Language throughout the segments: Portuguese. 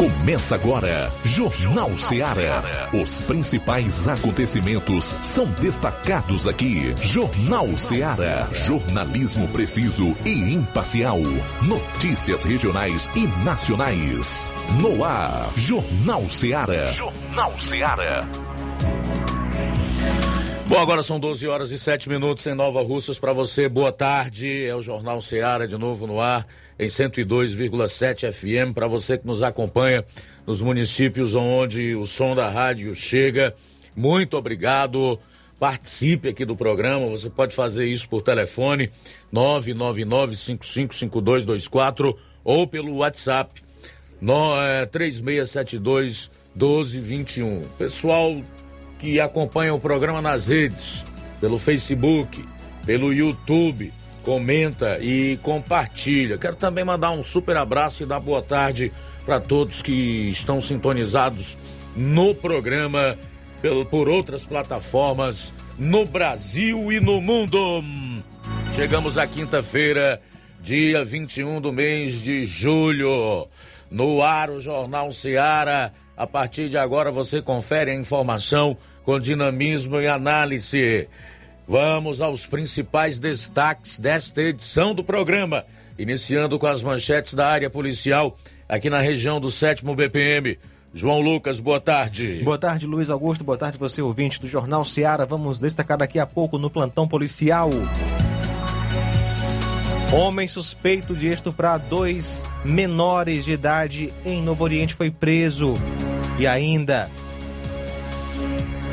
Começa agora, Jornal Ceará. Os principais acontecimentos são destacados aqui. Jornal Ceará. Jornalismo preciso e imparcial. Notícias regionais e nacionais. No ar, Jornal Ceará. Jornal Ceará. Bom, agora são 12 horas e 7 minutos em Nova Russas para você. Boa tarde. É o Jornal Ceará de novo no ar em 102,7 FM para você que nos acompanha nos municípios onde o som da rádio chega. Muito obrigado. Participe aqui do programa. Você pode fazer isso por telefone 999-555224 ou pelo WhatsApp no, é, 3672 1221. Pessoal que acompanha o programa nas redes, pelo Facebook, pelo YouTube, comenta e compartilha. Quero também mandar um super abraço e dar boa tarde para todos que estão sintonizados no programa por outras plataformas no Brasil e no mundo. Chegamos à quinta-feira, dia 21 do mês de julho. No ar, o Jornal Seara. A partir de agora você confere a informação com dinamismo e análise. Vamos aos principais destaques desta edição do programa, iniciando com as manchetes da área policial aqui na região do 7 BPM. João Lucas, boa tarde. Boa tarde, Luiz Augusto. Boa tarde, você ouvinte do Jornal Seara. Vamos destacar daqui a pouco no plantão policial. Homem suspeito de estuprar dois menores de idade em Novo Oriente foi preso. E ainda,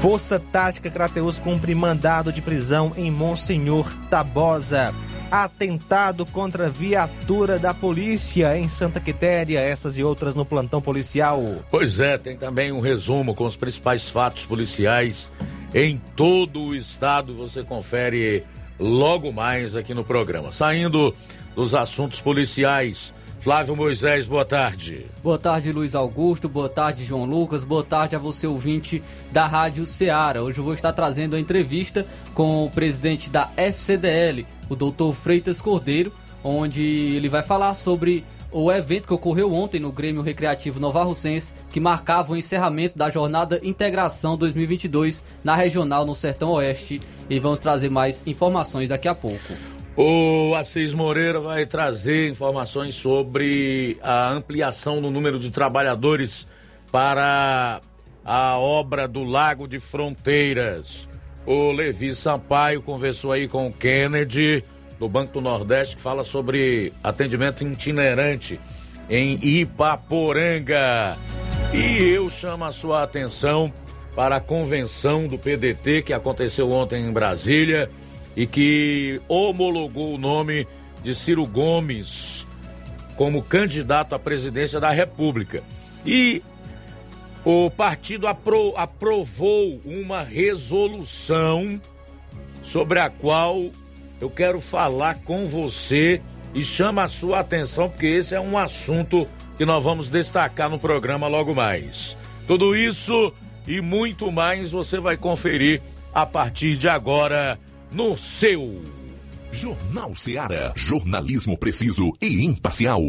Força Tática Crateus cumpre mandado de prisão em Monsenhor Tabosa. Atentado contra viatura da polícia em Santa Quitéria, essas e outras no plantão policial. Pois é, tem também um resumo com os principais fatos policiais em todo o estado. Você confere logo mais aqui no programa. Saindo dos assuntos policiais, Flávio Moisés, boa tarde. Boa tarde, Luiz Augusto. Boa tarde, João Lucas. Boa tarde a você, ouvinte da Rádio Ceará. Hoje eu vou estar trazendo a entrevista com o presidente da FCDL, o doutor Freitas Cordeiro, onde ele vai falar sobre o evento que ocorreu ontem no Grêmio Recreativo Nova Russense, que marcava o encerramento da jornada Integração 2022 na Regional no Sertão Oeste. E vamos trazer mais informações daqui a pouco. O Assis Moreira vai trazer informações sobre a ampliação no número de trabalhadores para a obra do Lago de Fronteiras. O Levi Sampaio conversou aí com o Kennedy, do Banco do Nordeste, que fala sobre atendimento itinerante em Ipaporanga. E eu chamo a sua atenção para a convenção do PDT que aconteceu ontem em Brasília e que homologou o nome de Ciro Gomes como candidato à presidência da República. E o partido apro aprovou uma resolução sobre a qual eu quero falar com você e chama a sua atenção, porque esse é um assunto que nós vamos destacar no programa logo mais. Tudo isso e muito mais você vai conferir a partir de agora no seu Jornal Seara. Jornalismo preciso e imparcial.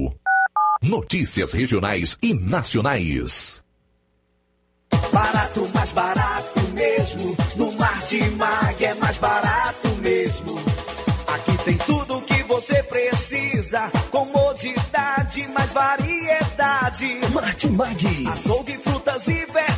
Notícias regionais e nacionais. Barato, mais barato mesmo. No Martimag é mais barato mesmo. Aqui tem tudo o que você precisa. Comodidade, mais variedade. Martimag. Açougue, frutas e verduras.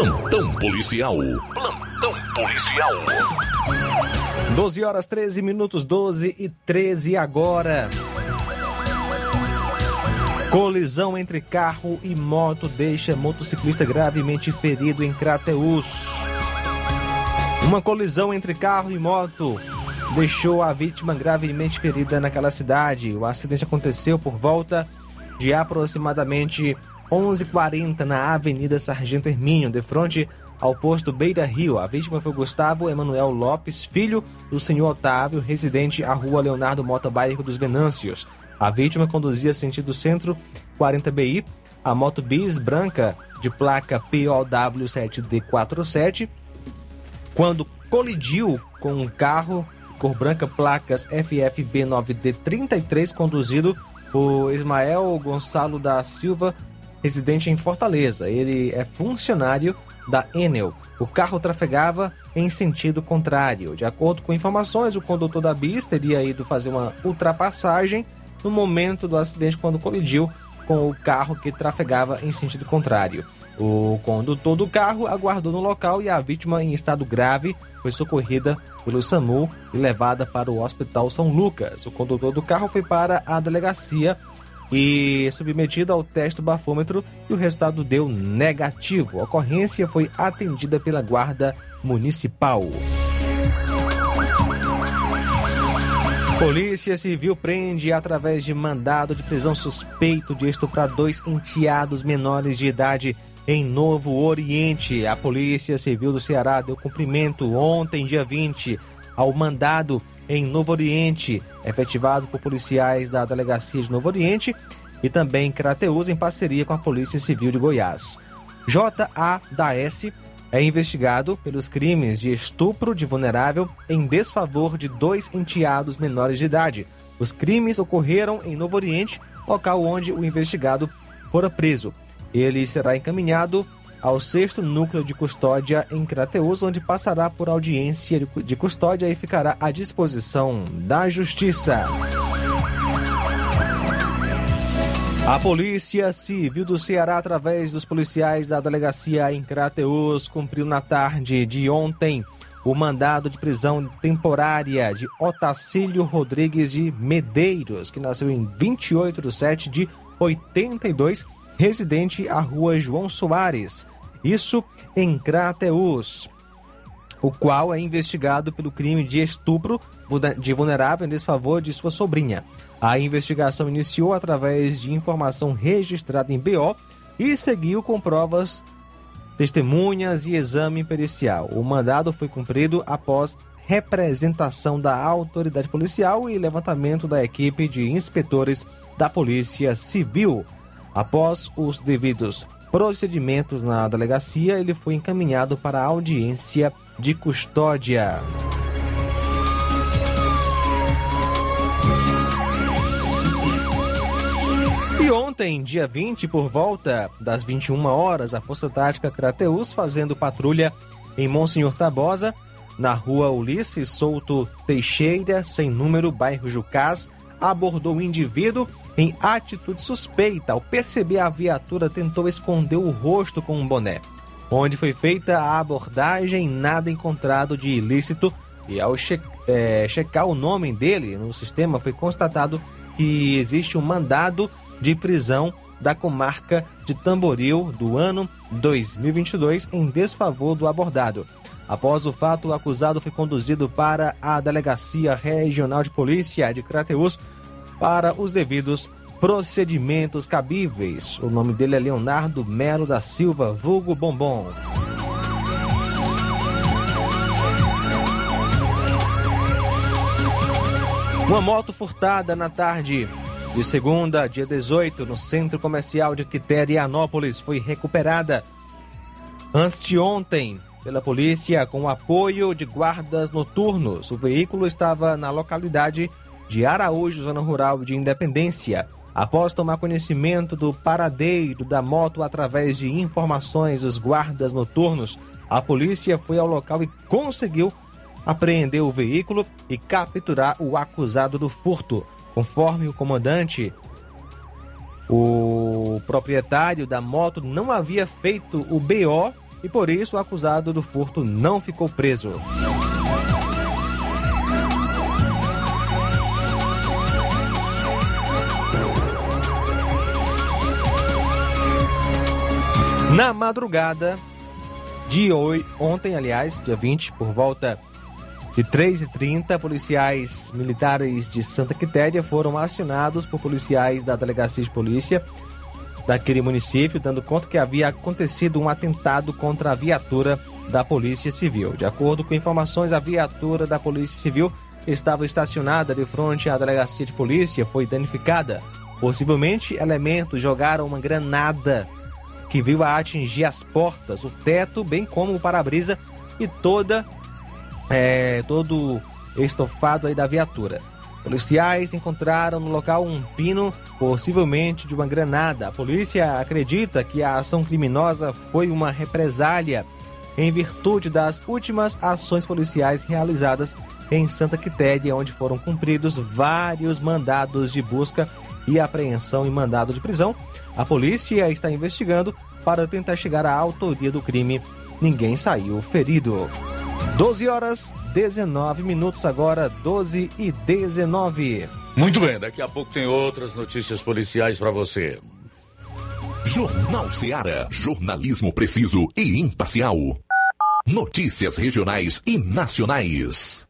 Plantão policial. Plantão policial. 12 horas 13 minutos, 12 e 13 agora. Colisão entre carro e moto deixa motociclista gravemente ferido em Crateus. Uma colisão entre carro e moto deixou a vítima gravemente ferida naquela cidade. O acidente aconteceu por volta de aproximadamente 11h40 na Avenida Sargento Hermínio, de frente ao posto Beira Rio. A vítima foi Gustavo Emanuel Lopes, filho do senhor Otávio, residente à rua Leonardo Mota, bairro dos Venâncios. A vítima conduzia sentido centro 40BI, a moto bis branca de placa POW7D47, quando colidiu com um carro cor branca placas FFB9D33 conduzido por Ismael Gonçalo da Silva, residente em Fortaleza. Ele é funcionário da Enel. O carro trafegava em sentido contrário. De acordo com informações, o condutor da bis teria ido fazer uma ultrapassagem no momento do acidente quando colidiu com o carro que trafegava em sentido contrário. O condutor do carro aguardou no local e a vítima em estado grave foi socorrida pelo SAMU e levada para o Hospital São Lucas. O condutor do carro foi para a delegacia e submetido ao teste do bafômetro e o resultado deu negativo. A ocorrência foi atendida pela Guarda Municipal. Polícia Civil prende através de mandado de prisão suspeito de estuprar dois enteados menores de idade em Novo Oriente. A Polícia Civil do Ceará deu cumprimento ontem, dia 20, ao mandado em Novo Oriente, efetivado por policiais da Delegacia de Novo Oriente e também Crateus em parceria com a Polícia Civil de Goiás. J.A. da S é investigado pelos crimes de estupro de vulnerável em desfavor de dois enteados menores de idade. Os crimes ocorreram em Novo Oriente, local onde o investigado fora preso. Ele será encaminhado ao sexto núcleo de custódia em Crateus, onde passará por audiência de custódia e ficará à disposição da Justiça. A Polícia Civil do Ceará, através dos policiais da delegacia em Crateus, cumpriu na tarde de ontem o mandado de prisão temporária de Otacílio Rodrigues de Medeiros, que nasceu em 28 de 7 de 82, residente à rua João Soares, isso em Crateus, o qual é investigado pelo crime de estupro de vulnerável em desfavor de sua sobrinha. A investigação iniciou através de informação registrada em BO e seguiu com provas, testemunhas e exame pericial. O mandado foi cumprido após representação da autoridade policial e levantamento da equipe de inspetores da Polícia Civil. Após os devidos procedimentos na delegacia, ele foi encaminhado para a audiência de custódia. E ontem, dia 20, por volta das 21 horas, a Força Tática Crateus, fazendo patrulha em Monsenhor Tabosa, na rua Ulisses Souto Teixeira, sem número, bairro Jucás, abordou o indivíduo em atitude suspeita. Ao perceber a viatura, tentou esconder o rosto com um boné. Onde foi feita a abordagem, nada encontrado de ilícito. E ao che é, checar o nome dele no sistema, foi constatado que existe um mandado de prisão da comarca de Tamboril do ano 2022 em desfavor do abordado. Após o fato, o acusado foi conduzido para a Delegacia Regional de Polícia de Crateus para os devidos procedimentos cabíveis. O nome dele é Leonardo Melo da Silva, vulgo Bombom. Uma moto furtada na tarde de segunda, dia 18, no centro comercial de Quiterianópolis, foi recuperada antes de ontem pela polícia com apoio de guardas noturnos. O veículo estava na localidade de Araújo, zona rural de Independência. Após tomar conhecimento do paradeiro da moto através de informações dos guardas noturnos, a polícia foi ao local e conseguiu apreender o veículo e capturar o acusado do furto. Conforme o comandante, o proprietário da moto não havia feito o BO e por isso o acusado do furto não ficou preso. Na madrugada de hoje, ontem, aliás, dia 20, por volta de 3h30, policiais militares de Santa Quitéria foram acionados por policiais da Delegacia de Polícia daquele município, dando conta que havia acontecido um atentado contra a viatura da Polícia Civil. De acordo com informações, a viatura da Polícia Civil estava estacionada de frente à Delegacia de Polícia, foi danificada. Possivelmente, elementos jogaram uma granada que veio a atingir as portas, o teto, bem como o para-brisa e toda é, todo estofado aí da viatura. Policiais encontraram no local um pino, possivelmente de uma granada. A polícia acredita que a ação criminosa foi uma represália em virtude das últimas ações policiais realizadas em Santa Quitéria, onde foram cumpridos vários mandados de busca e apreensão e mandado de prisão a polícia está investigando para tentar chegar à autoria do crime. Ninguém saiu ferido. 12 horas 19 minutos agora, 12 e 19. Muito bem, daqui a pouco tem outras notícias policiais para você. Jornal Ceará, jornalismo preciso e imparcial. Notícias regionais e nacionais.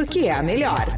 porque é a melhor.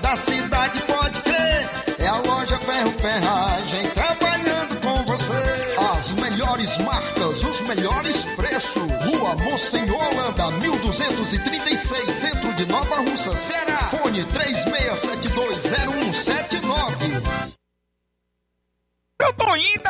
da cidade, pode crer. É a loja Ferro Ferragem trabalhando com você. As melhores marcas, os melhores preços. Rua Holanda, 1236, centro de Nova Russa, Ceará. Fone 36720179. Eu tô indo,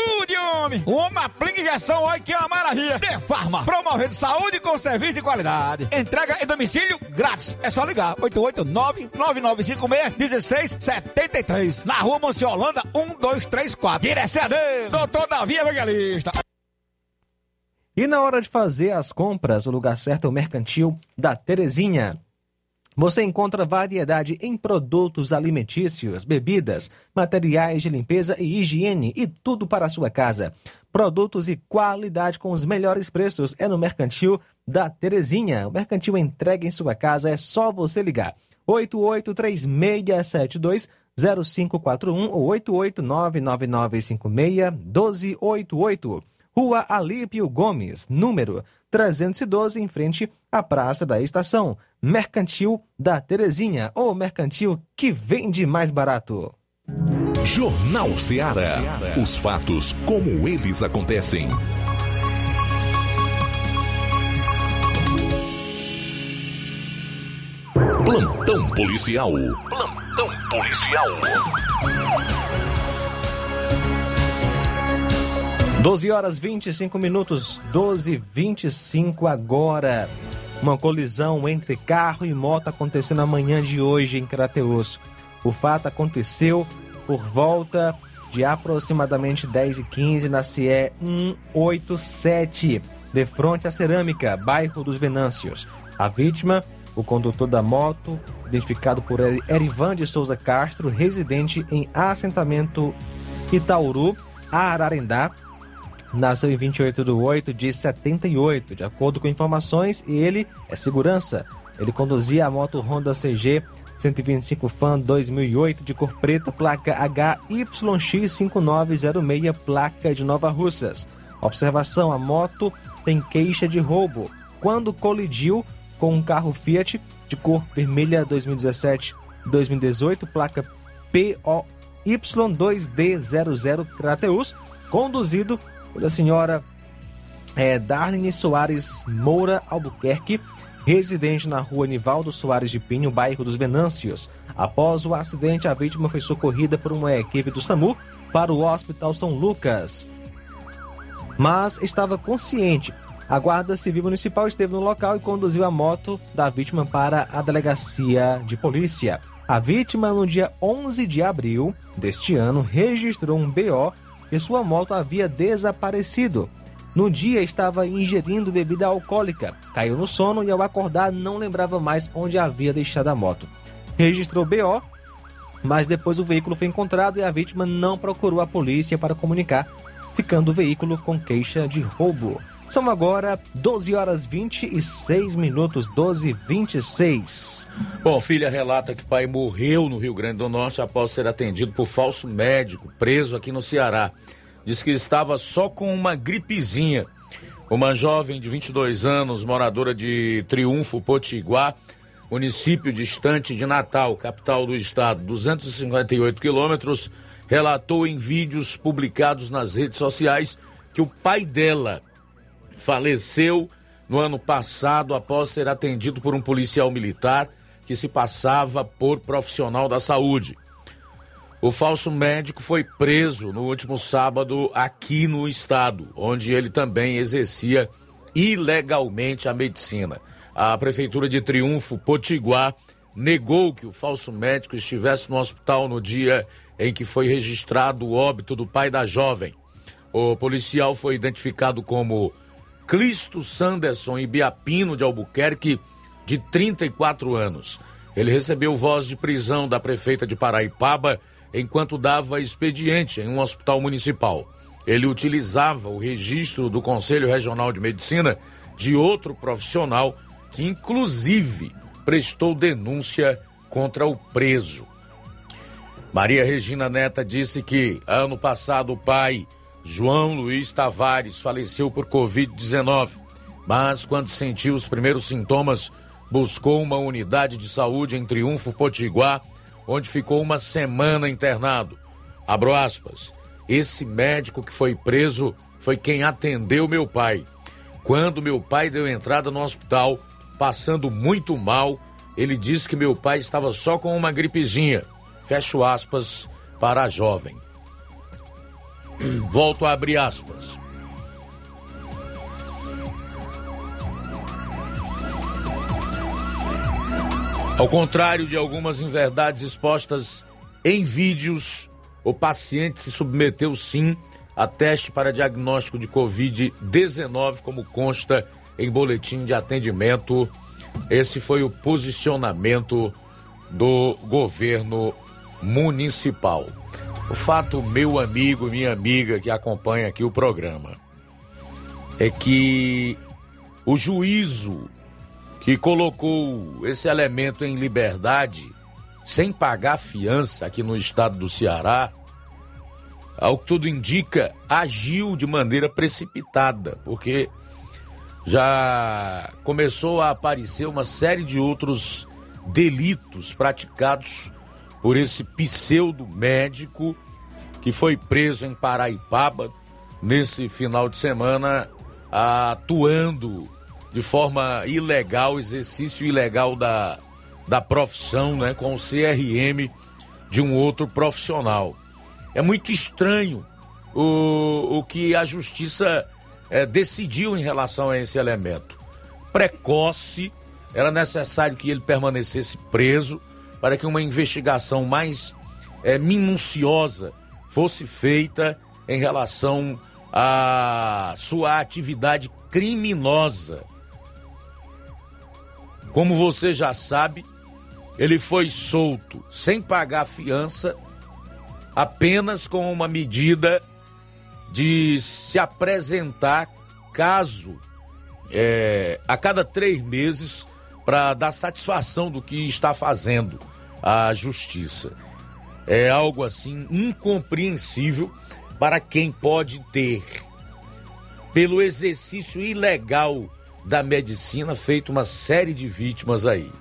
ajude, homem. Uma aplica injeção, olha que é uma maravilha. De Farma, promovendo saúde com serviço de qualidade. Entrega em domicílio grátis. É só ligar, 889-9956-1673. Na rua Monsiolanda, 1234. Direção dele, doutor Davi Evangelista. E na hora de fazer as compras, o lugar certo é o Mercantil da Terezinha. Você encontra variedade em produtos alimentícios, bebidas, materiais de limpeza e higiene e tudo para a sua casa. Produtos e qualidade com os melhores preços é no Mercantil da Terezinha. O Mercantil entrega em sua casa, é só você ligar. 883672 0541 ou 88999561288. Rua Alípio Gomes, número 312, em frente à Praça da Estação. Mercantil da Terezinha, ou mercantil que vende mais barato. Jornal Ceará. Os fatos como eles acontecem. Plantão policial. Plantão policial. 12 horas 25 minutos, 12 25 agora. Uma colisão entre carro e moto aconteceu na manhã de hoje em Crateus. O fato aconteceu por volta de aproximadamente 10 e 15 na CE 187, de frente à Cerâmica, bairro dos Venâncios. A vítima, o condutor da moto, identificado por Erivan de Souza Castro, residente em assentamento Itauru, Ararendá, nasceu em 28 de 8 de 78. De acordo com informações, ele é segurança. Ele conduzia a moto Honda CG 125 Fan 2008 de cor preta, placa HYX5906, placa de Nova Russas. Observação: a moto tem queixa de roubo quando colidiu com um carro Fiat de cor vermelha 2017-2018, placa POY2D00 Crateus, conduzido pela senhora é, Darlene Soares Moura Albuquerque, residente na rua Nivaldo Soares de Pinho, bairro dos Venâncios. Após o acidente, a vítima foi socorrida por uma equipe do SAMU para o Hospital São Lucas, mas estava consciente. A Guarda Civil Municipal esteve no local e conduziu a moto da vítima para a delegacia de polícia. A vítima, no dia 11 de abril deste ano, registrou um BO e sua moto havia desaparecido. No dia estava ingerindo bebida alcoólica, caiu no sono e ao acordar não lembrava mais onde havia deixado a moto. Registrou BO, mas depois o veículo foi encontrado e a vítima não procurou a polícia para comunicar, ficando o veículo com queixa de roubo. São agora 12 horas 26 minutos, 12 e 26. Bom, filha relata que pai morreu no Rio Grande do Norte após ser atendido por falso médico preso aqui no Ceará. Diz que estava só com uma gripezinha. Uma jovem de 22 anos, moradora de Triunfo, Potiguar, município distante de Natal, capital do estado, 258 quilômetros, relatou em vídeos publicados nas redes sociais que o pai dela faleceu no ano passado após ser atendido por um policial militar que se passava por profissional da saúde. O falso médico foi preso no último sábado aqui no estado, onde ele também exercia ilegalmente a medicina. A prefeitura de Triunfo, Potiguar, negou que o falso médico estivesse no hospital no dia em que foi registrado o óbito do pai da jovem. O policial foi identificado como Clisto Sanderson Ibiapino de Albuquerque, de 34 anos. Ele recebeu voz de prisão da prefeita de Paraipaba enquanto dava expediente em um hospital municipal. Ele utilizava o registro do Conselho Regional de Medicina de outro profissional que, inclusive, prestou denúncia contra o preso. Maria Regina Neta disse que, ano passado, o pai, João Luiz Tavares, faleceu por Covid-19, mas, quando sentiu os primeiros sintomas, buscou uma unidade de saúde em Triunfo Potiguar onde ficou uma semana internado. Abro aspas. Esse médico que foi preso foi quem atendeu meu pai. Quando meu pai deu entrada no hospital, passando muito mal, ele disse que meu pai estava só com uma gripezinha. Fecho aspas para a jovem. Volto a abrir aspas. Ao contrário de algumas inverdades expostas em vídeos, o paciente se submeteu sim a teste para diagnóstico de Covid-19, como consta em boletim de atendimento. Esse foi o posicionamento do governo municipal. O fato, meu amigo, minha amiga que acompanha aqui o programa, é que o juízo que colocou esse elemento em liberdade sem pagar fiança aqui no estado do Ceará, ao que tudo indica, agiu de maneira precipitada, porque já começou a aparecer uma série de outros delitos praticados por esse pseudo médico que foi preso em Paraipaba nesse final de semana, atuando de forma ilegal, exercício ilegal da, da profissão, né, com o CRM de um outro profissional. É muito estranho o, o que a justiça é, decidiu em relação a esse elemento. Precoce, era necessário que ele permanecesse preso para que uma investigação mais é, minuciosa fosse feita em relação à sua atividade criminosa. Como você já sabe, ele foi solto sem pagar fiança, apenas com uma medida de se apresentar caso é, a cada três meses para dar satisfação do que está fazendo a justiça. É algo assim incompreensível para quem pode ter, pelo exercício ilegal da medicina, feito uma série de vítimas aí.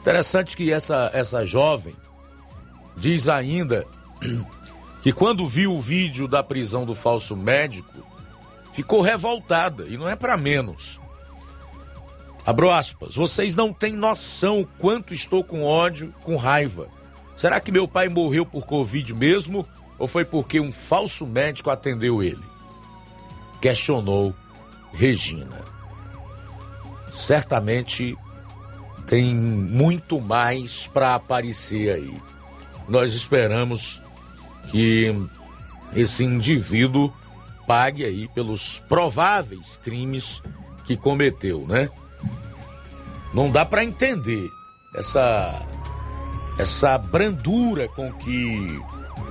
Interessante que essa, essa jovem diz ainda que quando viu o vídeo da prisão do falso médico, ficou revoltada e não é para menos. Abro aspas, vocês não têm noção o quanto estou com ódio, com raiva. Será que meu pai morreu por Covid mesmo ou foi porque um falso médico atendeu ele? Questionou Regina. Certamente tem muito mais para aparecer aí. Nós esperamos que esse indivíduo pague aí pelos prováveis crimes que cometeu, né? Não dá para entender essa essa brandura com que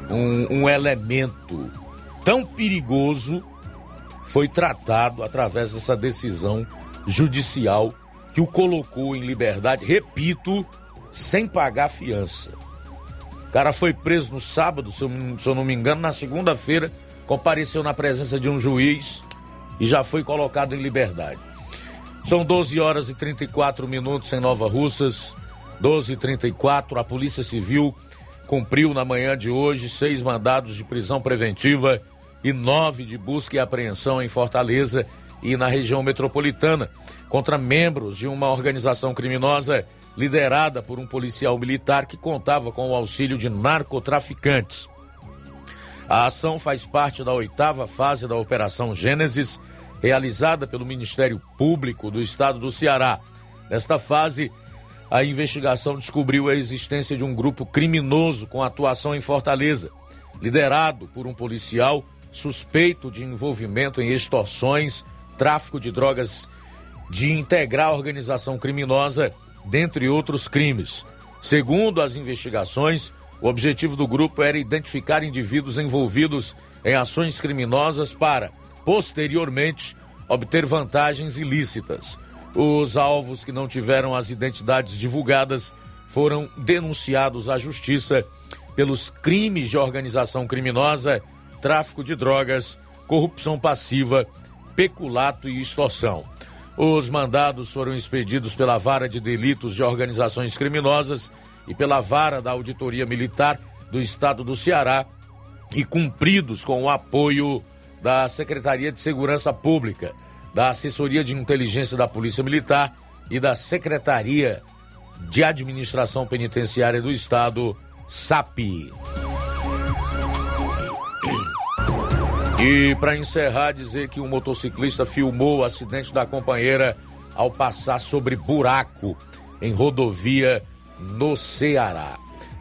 um, um elemento tão perigoso foi tratado através dessa decisão judicial que o colocou em liberdade, repito, sem pagar fiança. O cara foi preso no sábado, se eu, se eu não me engano, na segunda-feira, compareceu na presença de um juiz e já foi colocado em liberdade. São 12 horas e 34 minutos em Nova Russas. 12 e 34 a Polícia Civil cumpriu na manhã de hoje seis mandados de prisão preventiva e nove de busca e apreensão em Fortaleza e na região metropolitana contra membros de uma organização criminosa liderada por um policial militar que contava com o auxílio de narcotraficantes. A ação faz parte da oitava fase da Operação Gênesis realizada pelo Ministério Público do Estado do Ceará. Nesta fase, a investigação descobriu a existência de um grupo criminoso com atuação em Fortaleza, liderado por um policial suspeito de envolvimento em extorsões, tráfico de drogas, de integrar a organização criminosa, dentre outros crimes. Segundo as investigações, o objetivo do grupo era identificar indivíduos envolvidos em ações criminosas para posteriormente obter vantagens ilícitas. Os alvos que não tiveram as identidades divulgadas foram denunciados à justiça pelos crimes de organização criminosa, tráfico de drogas, corrupção passiva, peculato e extorsão. Os mandados foram expedidos pela Vara de Delitos de Organizações Criminosas e pela Vara da Auditoria Militar do Estado do Ceará e cumpridos com o apoio da Secretaria de Segurança Pública, da Assessoria de Inteligência da Polícia Militar e da Secretaria de Administração Penitenciária do Estado, SAPI. E para encerrar, dizer que um motociclista filmou o acidente da companheira ao passar sobre buraco em rodovia no Ceará.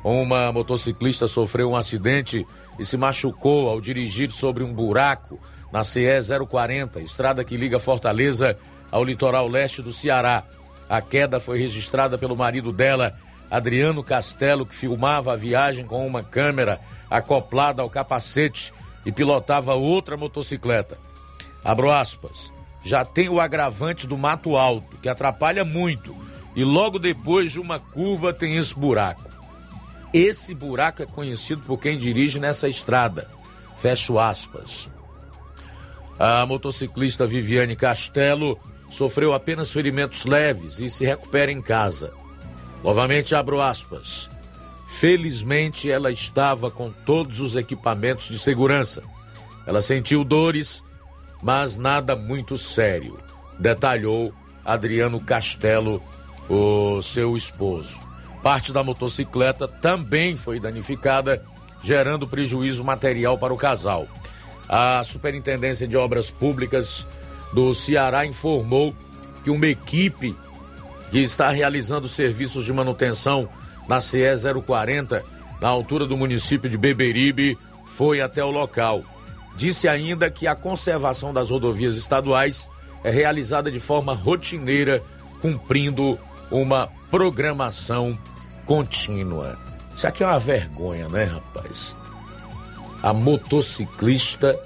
Uma motociclista sofreu um acidente e se machucou ao dirigir sobre um buraco na CE 040, estrada que liga Fortaleza ao litoral leste do Ceará. A queda foi registrada pelo marido dela, Adriano Castelo, que filmava a viagem com uma câmera acoplada ao capacete e pilotava outra motocicleta. Abro aspas. Já tem o agravante do mato alto, que atrapalha muito, e logo depois de uma curva tem esse buraco. Esse buraco é conhecido por quem dirige nessa estrada. Fecho aspas. A motociclista Viviane Castelo sofreu apenas ferimentos leves e se recupera em casa. Novamente abro aspas. Felizmente ela estava com todos os equipamentos de segurança. Ela sentiu dores, mas nada muito sério, detalhou Adriano Castelo, o seu esposo. Parte da motocicleta também foi danificada, gerando prejuízo material para o casal. A Superintendência de Obras Públicas do Ceará informou que uma equipe que está realizando serviços de manutenção na CE 040, na altura do município de Beberibe, foi até o local. Disse ainda que a conservação das rodovias estaduais é realizada de forma rotineira, cumprindo uma programação contínua. Isso aqui é uma vergonha, né, rapaz? A motociclista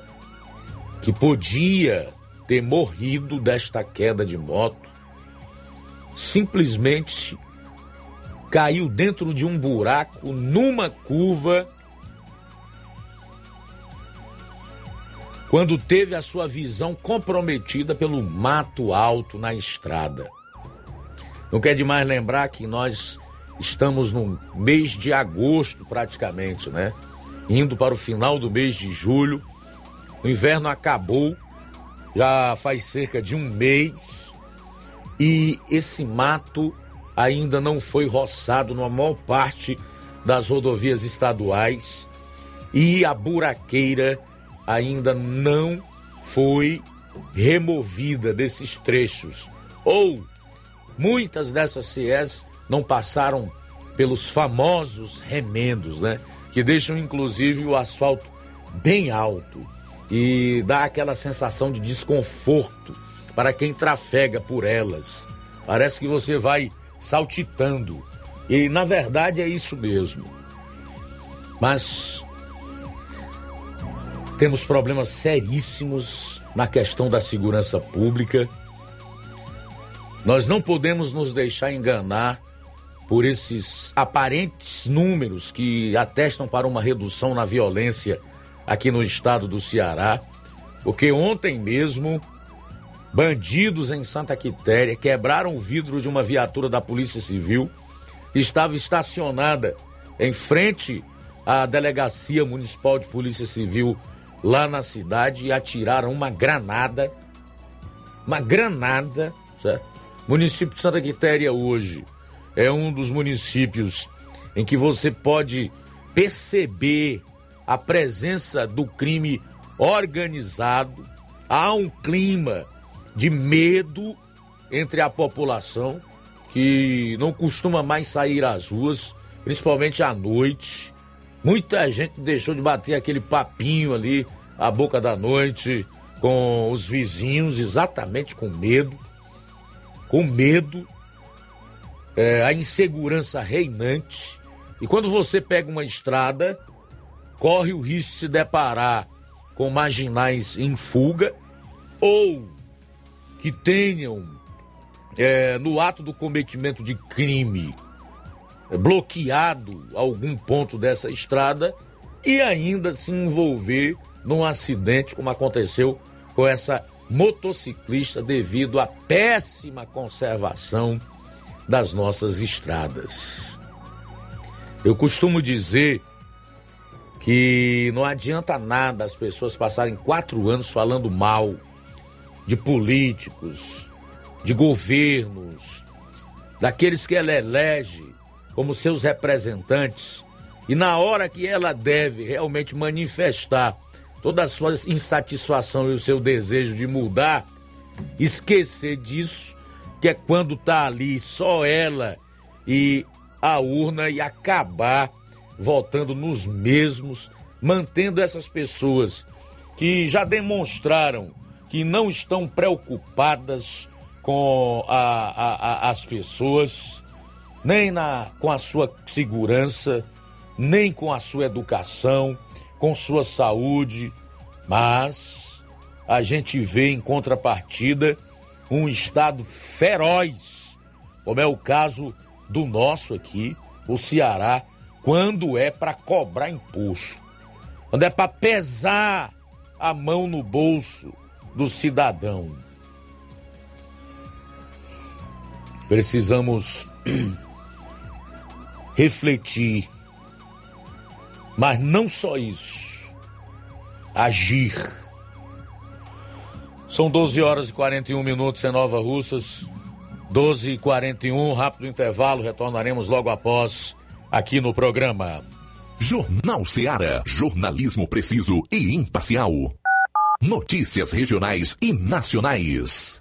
que podia ter morrido desta queda de moto simplesmente caiu dentro de um buraco numa curva quando teve a sua visão comprometida pelo mato alto na estrada. Não quer demais lembrar que nós estamos no mês de agosto praticamente, né? Indo para o final do mês de julho. O inverno acabou, já faz cerca de um mês, e esse mato ainda não foi roçado na maior parte das rodovias estaduais e a buraqueira ainda não foi removida desses trechos. Ou muitas dessas CEs não passaram pelos famosos remendos, né? Que deixam inclusive o asfalto bem alto e dá aquela sensação de desconforto para quem trafega por elas. Parece que você vai saltitando. E na verdade é isso mesmo. Mas temos problemas seríssimos na questão da segurança pública. Nós não podemos nos deixar enganar por esses aparentes números que atestam para uma redução na violência aqui no estado do Ceará, porque ontem mesmo bandidos em Santa Quitéria quebraram o vidro de uma viatura da Polícia Civil que estava estacionada em frente à Delegacia Municipal de Polícia Civil lá na cidade e atiraram uma granada, uma granada, certo? Município de Santa Quitéria hoje é um dos municípios em que você pode perceber a presença do crime organizado, há um clima de medo entre a população que não costuma mais sair às ruas, principalmente à noite. Muita gente deixou de bater aquele papinho ali à boca da noite com os vizinhos, exatamente com medo. Com medo é, a insegurança reinante. E quando você pega uma estrada, corre o risco de se deparar com marginais em fuga ou que tenham, é, no ato do cometimento de crime, é, bloqueado algum ponto dessa estrada e ainda se envolver num acidente, como aconteceu com essa motociclista, devido à péssima conservação das nossas estradas. Eu costumo dizer que não adianta nada as pessoas passarem quatro anos falando mal de políticos, de governos, daqueles que ela elege como seus representantes, e na hora que ela deve realmente manifestar toda a sua insatisfação e o seu desejo de mudar, esquecer disso que é quando tá ali só ela e a urna e acabar votando nos mesmos, mantendo essas pessoas que já demonstraram que não estão preocupadas com a, a, a, as pessoas, nem na, com a sua segurança, nem com a sua educação, com sua saúde, mas a gente vê em contrapartida um estado feroz, como é o caso do nosso aqui, o Ceará, quando é para cobrar imposto, quando é para pesar a mão no bolso do cidadão. Precisamos refletir, mas não só isso, agir. São 12 horas e 41 minutos em Nova Russas. 12 e 41 rápido intervalo, retornaremos logo após aqui no programa. Jornal Seara. Jornalismo preciso e imparcial. Notícias regionais e nacionais.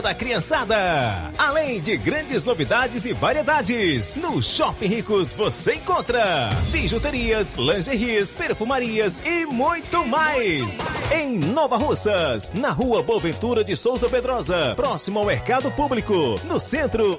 da criançada. Além de grandes novidades e variedades, no Shopping Ricos você encontra bijuterias, lingeries, perfumarias e muito mais. Em Nova Russas, na rua Boaventura de Souza Pedrosa, próximo ao Mercado Público, no centro.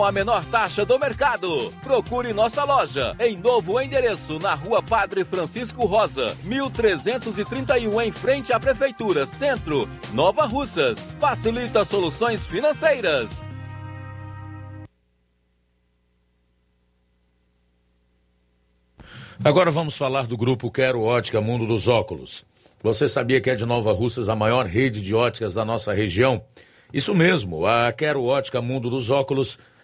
a menor taxa do mercado. Procure nossa loja em novo endereço na Rua Padre Francisco Rosa, 1331 em frente à Prefeitura Centro, Nova Russas. Facilita soluções financeiras. Agora vamos falar do grupo Quero Ótica Mundo dos Óculos. Você sabia que é de Nova Russas a maior rede de óticas da nossa região? Isso mesmo, a Quero Ótica Mundo dos Óculos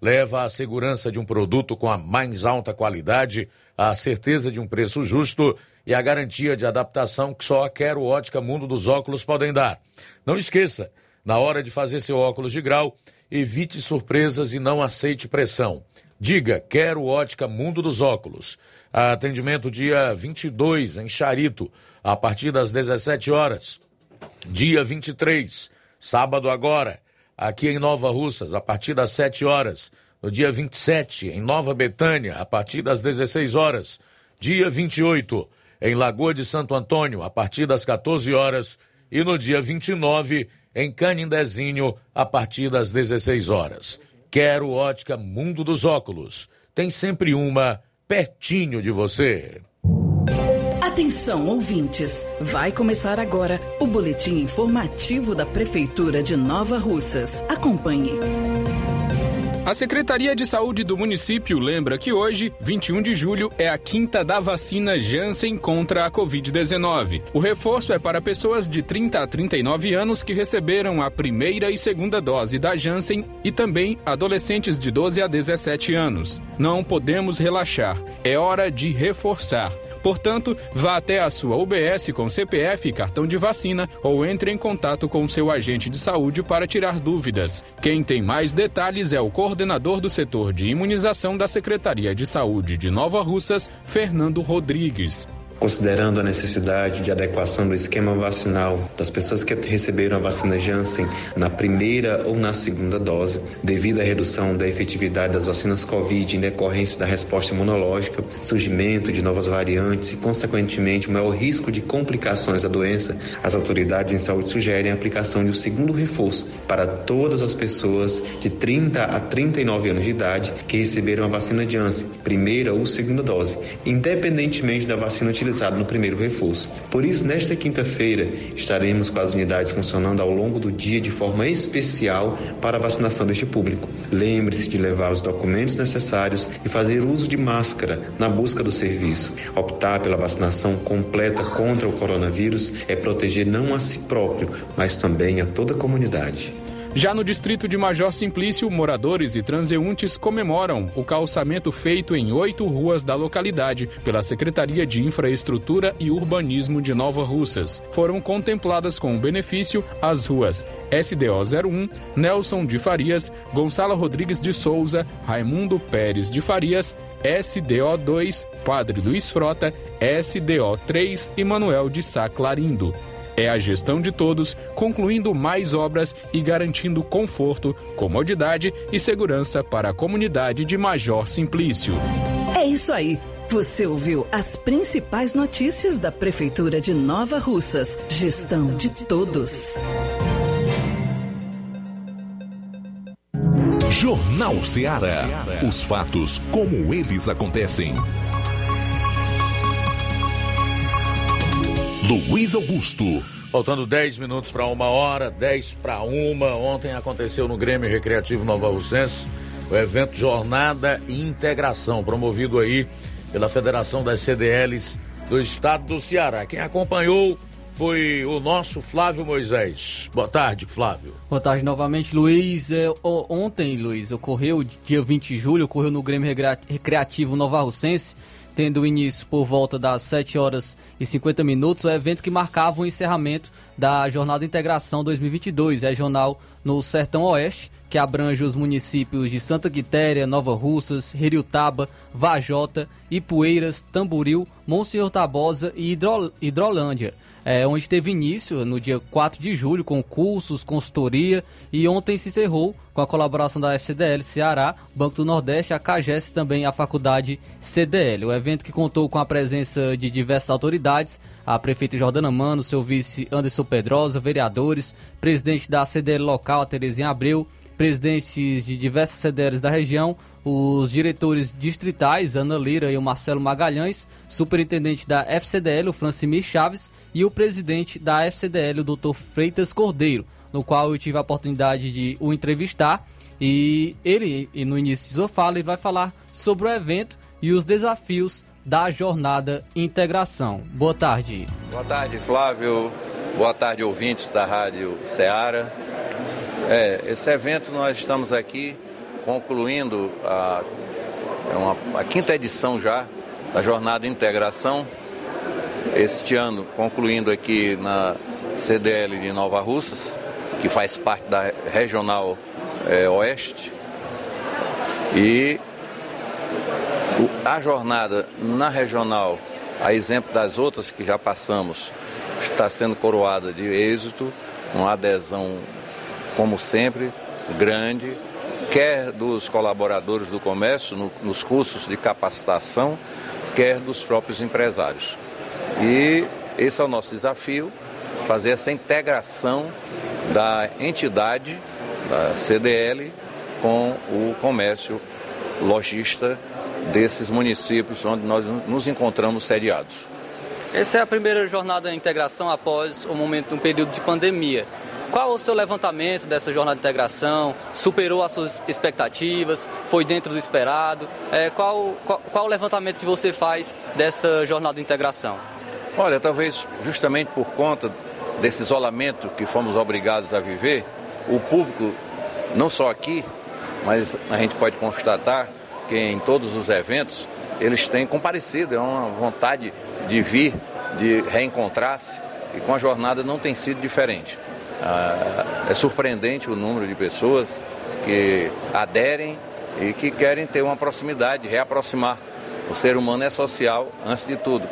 Leva a segurança de um produto com a mais alta qualidade, a certeza de um preço justo e a garantia de adaptação que só a Quero Ótica Mundo dos Óculos podem dar. Não esqueça, na hora de fazer seu óculos de grau, evite surpresas e não aceite pressão. Diga, quero ótica Mundo dos Óculos. Atendimento dia 22 em Charito, a partir das 17 horas. Dia 23, sábado agora, aqui em Nova Russas, a partir das 7 horas. No dia 27, em Nova Betânia, a partir das 16 horas. Dia 28, em Lagoa de Santo Antônio, a partir das 14 horas. E no dia 29, em Canindezinho, a partir das 16 horas. Quero ótica Mundo dos Óculos. Tem sempre uma pertinho de você. Atenção, ouvintes! Vai começar agora o boletim informativo da Prefeitura de Nova Russas. Acompanhe. A Secretaria de Saúde do município lembra que hoje, 21 de julho, é a quinta da vacina Janssen contra a Covid-19. O reforço é para pessoas de 30 a 39 anos que receberam a primeira e segunda dose da Janssen e também adolescentes de 12 a 17 anos. Não podemos relaxar, é hora de reforçar. Portanto, vá até a sua UBS com CPF cartão de vacina ou entre em contato com seu agente de saúde para tirar dúvidas. Quem tem mais detalhes é o coordenador do setor de imunização da Secretaria de Saúde de Nova Russas, Fernando Rodrigues considerando a necessidade de adequação do esquema vacinal das pessoas que receberam a vacina Janssen na primeira ou na segunda dose, devido à redução da efetividade das vacinas Covid em decorrência da resposta imunológica, surgimento de novas variantes e, consequentemente, maior risco de complicações da doença, as autoridades em saúde sugerem a aplicação de um segundo reforço para todas as pessoas de 30 a 39 anos de idade que receberam a vacina Janssen, primeira ou segunda dose, independentemente da vacina utilizada no primeiro reforço. Por isso, nesta quinta-feira, estaremos com as unidades funcionando ao longo do dia de forma especial para a vacinação deste público. Lembre-se de levar os documentos necessários e fazer uso de máscara na busca do serviço. Optar pela vacinação completa contra o coronavírus é proteger não a si próprio, mas também a toda a comunidade. Já no distrito de Major Simplício, moradores e transeuntes comemoram o calçamento feito em oito ruas da localidade pela Secretaria de Infraestrutura e Urbanismo de Nova Russas. Foram contempladas com o benefício as ruas SDO 01, Nelson de Farias, Gonçalo Rodrigues de Souza, Raimundo Pérez de Farias, SDO 2, Padre Luiz Frota, SDO 3 e Manuel de Sá Clarindo. É a gestão de todos, concluindo mais obras e garantindo conforto, comodidade e segurança para a comunidade de Major Simplício. É isso aí. Você ouviu as principais notícias da Prefeitura de Nova Russas. Gestão de todos. Jornal Ceará. Os fatos como eles acontecem. Luiz Augusto. Faltando 10 minutos para uma hora, 10 para uma. Ontem aconteceu no Grêmio Recreativo Nova Russense o evento Jornada e Integração, promovido aí pela Federação das CDLs do Estado do Ceará. Quem acompanhou foi o nosso Flávio Moisés. Boa tarde, Flávio. Boa tarde novamente, Luiz. É, ontem, Luiz, ocorreu, dia 20 de julho, ocorreu no Grêmio Recreativo Nova Russense tendo início por volta das 7 horas e 50 minutos, o evento que marcava o encerramento da Jornada Integração 2022, regional no Sertão Oeste, que abrange os municípios de Santa Quitéria, Nova Russas, Heriutaba, Vajota, Ipueiras, Tamboril, Monsenhor Tabosa e Hidro, Hidrolândia. É, onde teve início no dia 4 de julho com cursos, consultoria e ontem se encerrou com a colaboração da FCDL Ceará, Banco do Nordeste, a CAGES e também a Faculdade CDL. O evento que contou com a presença de diversas autoridades, a prefeita Jordana Mano, seu vice Anderson Pedrosa, vereadores, presidente da CDL local, a Terezinha Abreu, presidentes de diversas CDLs da região, os diretores distritais, Ana Lira e o Marcelo Magalhães, superintendente da FCDL, o Francimir Chaves, e o presidente da FCDL, o Dr. Freitas Cordeiro, no qual eu tive a oportunidade de o entrevistar. E ele, no início de sua fala, ele vai falar sobre o evento e os desafios da jornada integração. Boa tarde. Boa tarde, Flávio. Boa tarde, ouvintes da Rádio Ceará. É, esse evento nós estamos aqui concluindo a, é uma, a quinta edição já da Jornada de Integração. Este ano concluindo aqui na CDL de Nova Russas, que faz parte da Regional é, Oeste. E a jornada na Regional, a exemplo das outras que já passamos, está sendo coroada de êxito, uma adesão como sempre, grande, quer dos colaboradores do comércio no, nos cursos de capacitação, quer dos próprios empresários. E esse é o nosso desafio, fazer essa integração da entidade, da CDL, com o comércio lojista desses municípios onde nós nos encontramos sediados. Essa é a primeira jornada de integração após o momento, um período de pandemia. Qual o seu levantamento dessa jornada de integração? Superou as suas expectativas? Foi dentro do esperado? É, qual, qual, qual o levantamento que você faz desta jornada de integração? Olha, talvez justamente por conta desse isolamento que fomos obrigados a viver, o público, não só aqui, mas a gente pode constatar que em todos os eventos eles têm comparecido, é uma vontade de vir, de reencontrar-se, e com a jornada não tem sido diferente. Ah, é surpreendente o número de pessoas que aderem e que querem ter uma proximidade, reaproximar. O ser humano é social antes de tudo.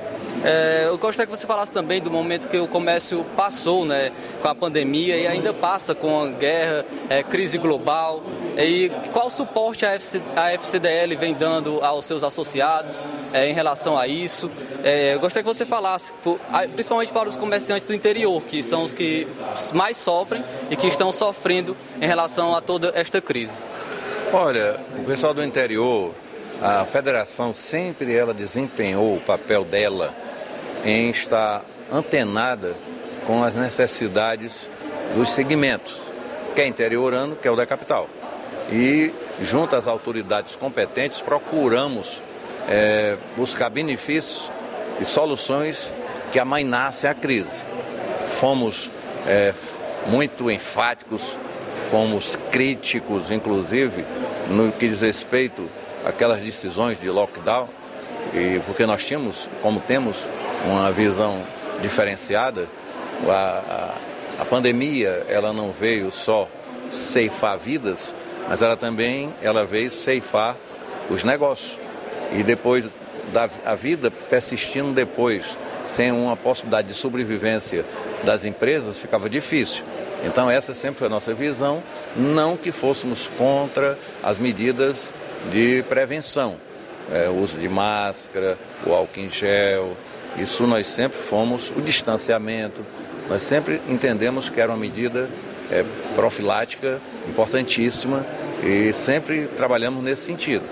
É, eu gostaria que você falasse também do momento que o comércio passou né, com a pandemia e ainda passa com a guerra, é, crise global. E qual suporte a, FC, a FCDL vem dando aos seus associados é, em relação a isso? É, eu gostaria que você falasse, principalmente para os comerciantes do interior, que são os que mais sofrem e que estão sofrendo em relação a toda esta crise. Olha, o pessoal do interior, a federação sempre ela desempenhou o papel dela em estar antenada com as necessidades dos segmentos, que é interiorano, que é o da capital. E, junto às autoridades competentes, procuramos é, buscar benefícios e soluções que amainassem a crise. Fomos é, muito enfáticos, fomos críticos, inclusive, no que diz respeito àquelas decisões de lockdown, e porque nós tínhamos, como temos, uma visão diferenciada. A, a, a pandemia ela não veio só ceifar vidas, mas ela também ela veio ceifar os negócios. E depois da a vida persistindo depois, sem uma possibilidade de sobrevivência das empresas, ficava difícil. Então essa sempre foi a nossa visão, não que fôssemos contra as medidas de prevenção, é, o uso de máscara, o álcool em gel, isso nós sempre fomos, o distanciamento, nós sempre entendemos que era uma medida é, profilática importantíssima e sempre trabalhamos nesse sentido.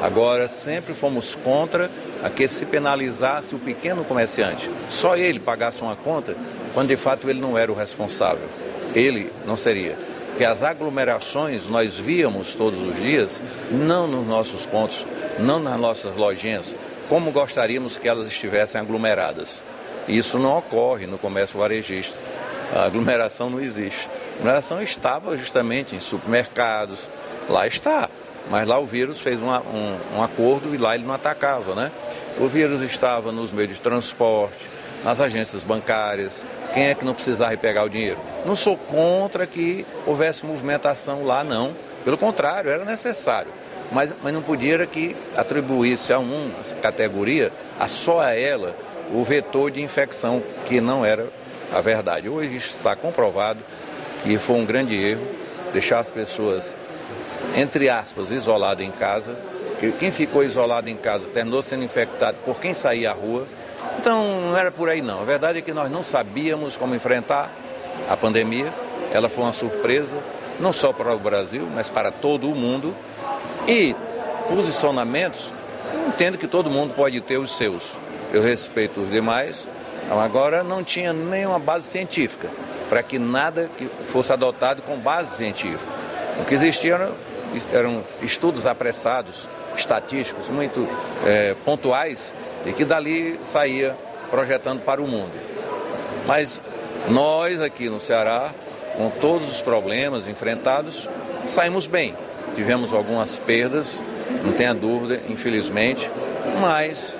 Agora, sempre fomos contra a que se penalizasse o pequeno comerciante. Só ele pagasse uma conta, quando de fato ele não era o responsável. Ele não seria. Porque as aglomerações nós víamos todos os dias, não nos nossos pontos, não nas nossas lojinhas, como gostaríamos que elas estivessem aglomeradas. Isso não ocorre no comércio varejista. A aglomeração não existe. A aglomeração estava justamente em supermercados, lá está. Mas lá o vírus fez um, um acordo e lá ele não atacava, né? O vírus estava nos meios de transporte, nas agências bancárias. Quem é que não precisava pegar o dinheiro? Não sou contra que houvesse movimentação lá, não. Pelo contrário, era necessário. Mas, mas não podia que atribuísse a uma categoria, a só a ela, o vetor de infecção, que não era a verdade. Hoje está comprovado que foi um grande erro deixar as pessoas, entre aspas, isoladas em casa. Que quem ficou isolado em casa terminou sendo infectado por quem saía à rua. Então não era por aí não. A verdade é que nós não sabíamos como enfrentar a pandemia. Ela foi uma surpresa, não só para o Brasil, mas para todo o mundo. E posicionamentos, entendo que todo mundo pode ter os seus. Eu respeito os demais. Agora não tinha nenhuma base científica para que nada que fosse adotado com base científica. O que existia eram, eram estudos apressados, estatísticos, muito é, pontuais, e que dali saía projetando para o mundo. Mas nós aqui no Ceará, com todos os problemas enfrentados, saímos bem. Tivemos algumas perdas, não tenha dúvida, infelizmente, mas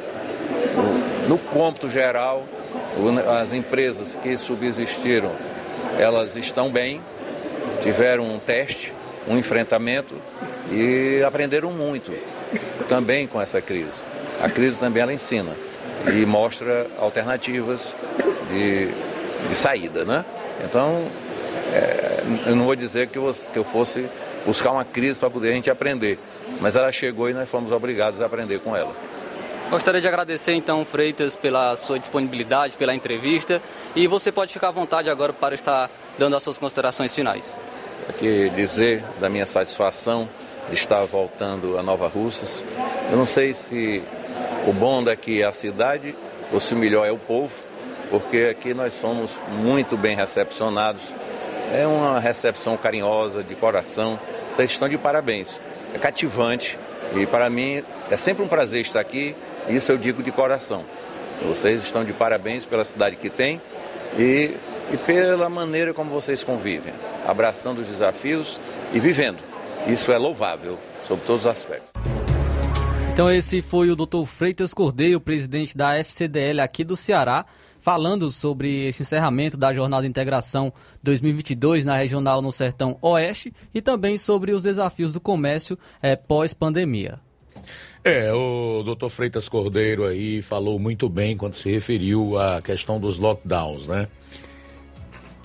no cômputo geral, as empresas que subsistiram elas estão bem, tiveram um teste, um enfrentamento e aprenderam muito também com essa crise. A crise também ela ensina e mostra alternativas de, de saída, né? Então, é, eu não vou dizer que eu, que eu fosse buscar uma crise para poder a gente aprender, mas ela chegou e nós fomos obrigados a aprender com ela. Gostaria de agradecer então, Freitas, pela sua disponibilidade, pela entrevista. E você pode ficar à vontade agora para estar dando as suas considerações finais. Aqui dizer da minha satisfação de estar voltando a Nova Russas. Eu não sei se o bom daqui é a cidade ou se o melhor é o povo, porque aqui nós somos muito bem recepcionados. É uma recepção carinhosa, de coração. Vocês estão de parabéns. É cativante e para mim é sempre um prazer estar aqui isso eu digo de coração. Vocês estão de parabéns pela cidade que tem e, e pela maneira como vocês convivem, abraçando os desafios e vivendo. Isso é louvável, sob todos os aspectos. Então esse foi o Dr. Freitas Cordeiro, presidente da FCDL aqui do Ceará, falando sobre esse encerramento da Jornada de Integração 2022 na Regional no Sertão Oeste e também sobre os desafios do comércio é, pós-pandemia. É, o doutor Freitas Cordeiro aí falou muito bem quando se referiu à questão dos lockdowns, né?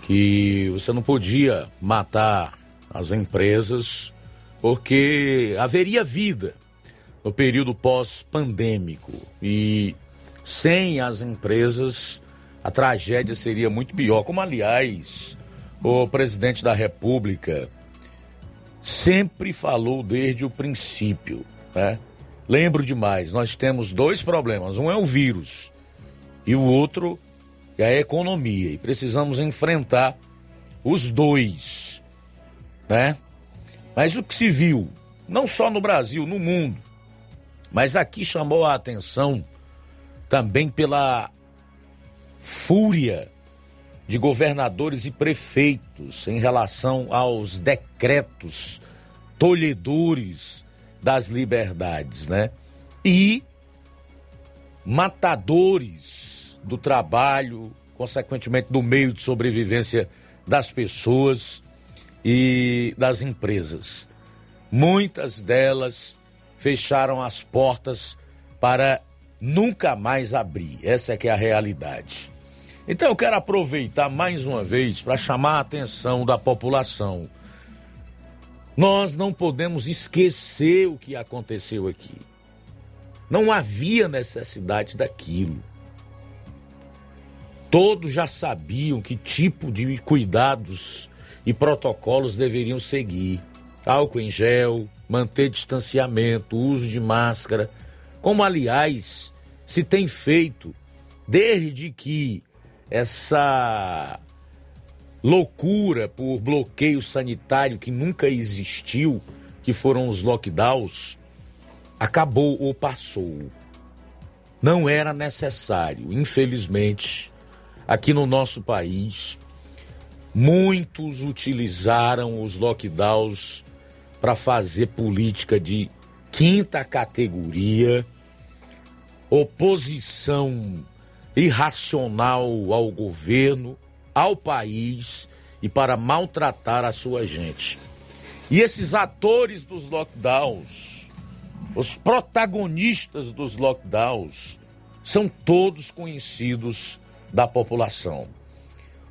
Que você não podia matar as empresas porque haveria vida no período pós-pandêmico e sem as empresas a tragédia seria muito pior. Como, aliás, o presidente da República sempre falou desde o princípio, né? Lembro demais, nós temos dois problemas. Um é o vírus e o outro é a economia. E precisamos enfrentar os dois, né? Mas o que se viu, não só no Brasil, no mundo, mas aqui chamou a atenção também pela fúria de governadores e prefeitos em relação aos decretos tolhedores das liberdades, né? E matadores do trabalho, consequentemente do meio de sobrevivência das pessoas e das empresas. Muitas delas fecharam as portas para nunca mais abrir. Essa é que é a realidade. Então eu quero aproveitar mais uma vez para chamar a atenção da população nós não podemos esquecer o que aconteceu aqui. Não havia necessidade daquilo. Todos já sabiam que tipo de cuidados e protocolos deveriam seguir. Álcool em gel, manter distanciamento, uso de máscara, como aliás se tem feito desde que essa loucura por bloqueio sanitário que nunca existiu, que foram os lockdowns, acabou ou passou. Não era necessário, infelizmente, aqui no nosso país, muitos utilizaram os lockdowns para fazer política de quinta categoria, oposição irracional ao governo ao país e para maltratar a sua gente. E esses atores dos lockdowns, os protagonistas dos lockdowns, são todos conhecidos da população.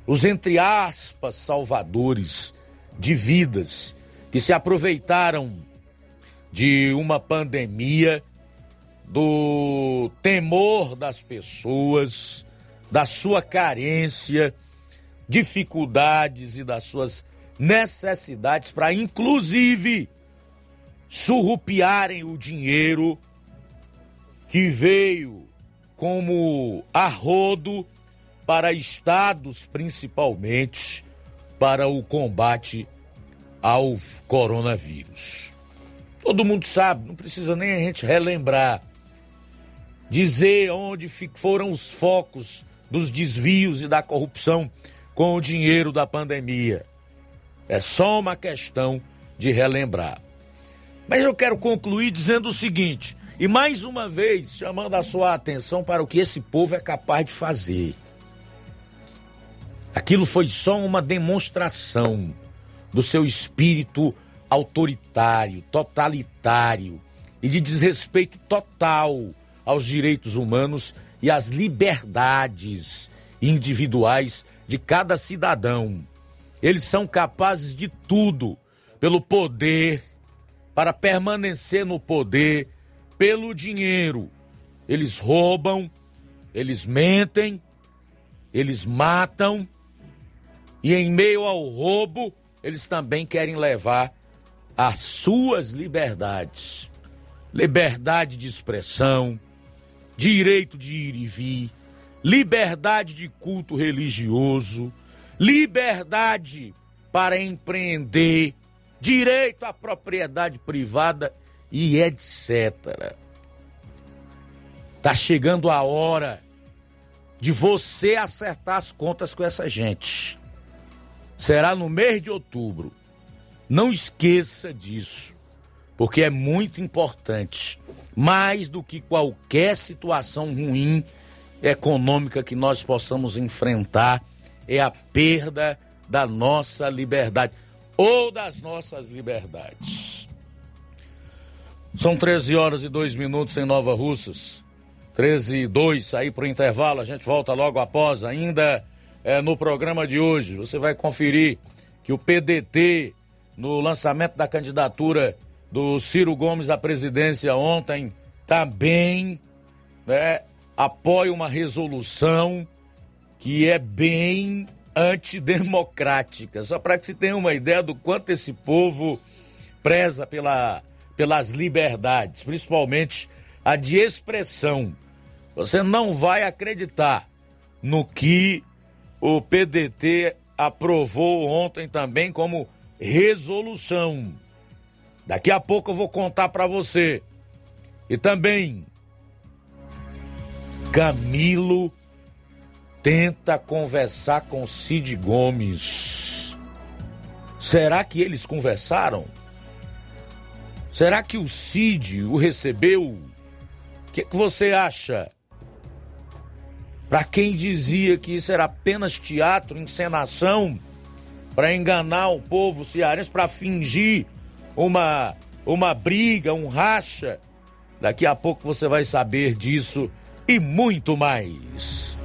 Os, entre aspas, salvadores de vidas que se aproveitaram de uma pandemia, do temor das pessoas, da sua carência, dificuldades e das suas necessidades para, inclusive, surrupiarem o dinheiro que veio como arrodo para estados, principalmente, para o combate ao coronavírus. Todo mundo sabe, não precisa nem a gente relembrar, dizer onde foram os focos dos desvios e da corrupção com o dinheiro da pandemia. É só uma questão de relembrar. Mas eu quero concluir dizendo o seguinte, e mais uma vez chamando a sua atenção para o que esse povo é capaz de fazer. Aquilo foi só uma demonstração do seu espírito autoritário, totalitário e de desrespeito total aos direitos humanos e às liberdades individuais de cada cidadão. Eles são capazes de tudo pelo poder, para permanecer no poder, pelo dinheiro. Eles roubam, eles mentem, eles matam e em meio ao roubo, eles também querem levar as suas liberdades. Liberdade de expressão, direito de ir e vir, liberdade de culto religioso, liberdade para empreender, direito à propriedade privada e etc. Tá chegando a hora de você acertar as contas com essa gente. Será no mês de outubro. Não esqueça disso, porque é muito importante. Mais do que qualquer situação ruim econômica que nós possamos enfrentar, é a perda da nossa liberdade ou das nossas liberdades. São 13 horas e 2 minutos em Nova Russas. 13 e 2, sair para o intervalo, a gente volta logo após, ainda é, no programa de hoje. Você vai conferir que o PDT, no lançamento da candidatura do Ciro Gomes à presidência ontem, também né, apoia uma resolução que é bem antidemocrática. Só para que se tenha uma ideia do quanto esse povo preza pela, pelas liberdades, principalmente a de expressão. Você não vai acreditar no que o PDT aprovou ontem também como resolução. Daqui a pouco eu vou contar para você. E também Camilo tenta conversar com Cid Gomes. Será que eles conversaram? Será que o Cid o recebeu? O que, que você acha? Para quem dizia que isso era apenas teatro, encenação, para enganar o povo cearense, para fingir uma, uma briga, um racha, daqui a pouco você vai saber disso e muito mais.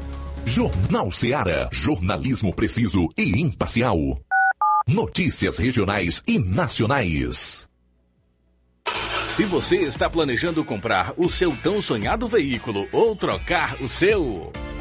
Jornal Ceará, jornalismo preciso e imparcial. Notícias regionais e nacionais. Se você está planejando comprar o seu tão sonhado veículo ou trocar o seu.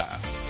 Yeah.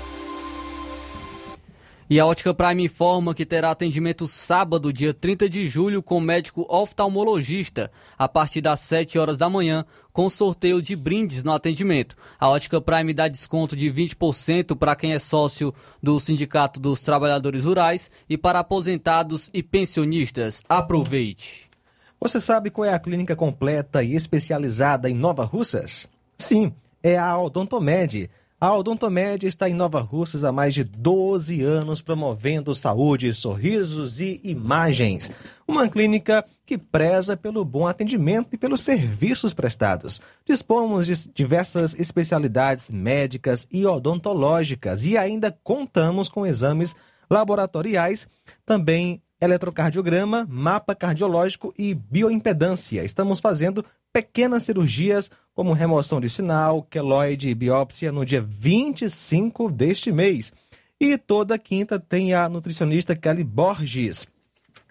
E a Ótica Prime informa que terá atendimento sábado, dia 30 de julho, com médico oftalmologista, a partir das 7 horas da manhã, com sorteio de brindes no atendimento. A Ótica Prime dá desconto de 20% para quem é sócio do Sindicato dos Trabalhadores Rurais e para aposentados e pensionistas. Aproveite! Você sabe qual é a clínica completa e especializada em Nova Russas? Sim, é a Odontomed. A Odontomed está em Nova Russas há mais de 12 anos promovendo saúde, sorrisos e imagens. Uma clínica que preza pelo bom atendimento e pelos serviços prestados. Dispomos de diversas especialidades médicas e odontológicas e ainda contamos com exames laboratoriais, também eletrocardiograma, mapa cardiológico e bioimpedância. Estamos fazendo pequenas cirurgias como remoção de sinal, queloide e biópsia no dia 25 deste mês. E toda quinta tem a nutricionista Kelly Borges.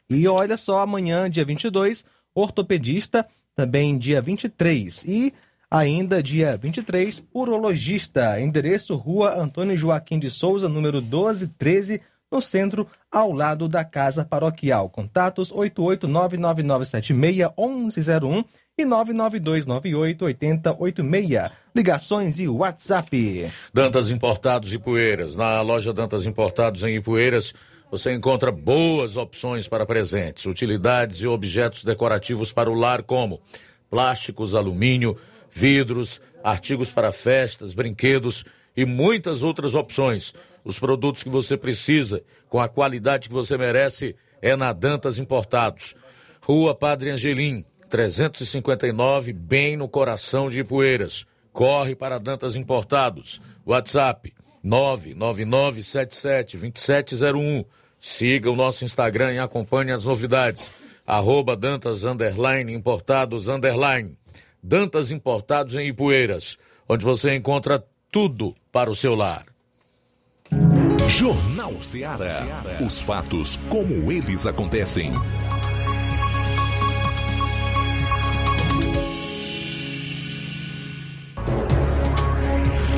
E olha só, amanhã, dia 22, ortopedista, também dia 23. E ainda dia 23, urologista, endereço Rua Antônio Joaquim de Souza, número 1213, no centro, ao lado da Casa Paroquial. Contatos 88999761101 e 992988086. Ligações e WhatsApp. Dantas Importados e Poeiras. Na loja Dantas Importados em Ipueiras, você encontra boas opções para presentes, utilidades e objetos decorativos para o lar, como plásticos, alumínio, vidros, artigos para festas, brinquedos e muitas outras opções. Os produtos que você precisa, com a qualidade que você merece, é na Dantas Importados. Rua Padre Angelim, 359, bem no coração de Ipueiras. Corre para Dantas Importados. WhatsApp 999772701. Siga o nosso Instagram e acompanhe as novidades. Arroba Dantas Underline Importados Underline. Dantas Importados em Ipueiras, onde você encontra tudo para o seu lar. Jornal Ceará. Os fatos como eles acontecem.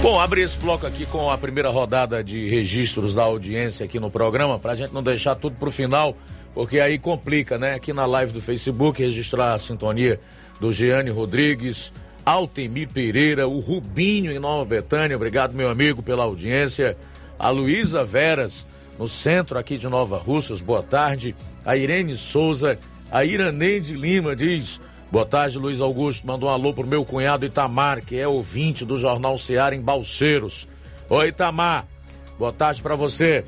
Bom, abre esse bloco aqui com a primeira rodada de registros da audiência aqui no programa, para a gente não deixar tudo para o final, porque aí complica, né? Aqui na live do Facebook, registrar a sintonia do Giane Rodrigues, Altemir Pereira, o Rubinho em Nova Betânia, obrigado meu amigo pela audiência, a Luísa Veras, no centro aqui de Nova Russas, boa tarde, a Irene Souza, a Iraneide Lima diz, Boa tarde, Luiz Augusto. Mandou um alô pro meu cunhado Itamar, que é ouvinte do Jornal Seara em Balseiros. Oi, Itamar. Boa tarde para você.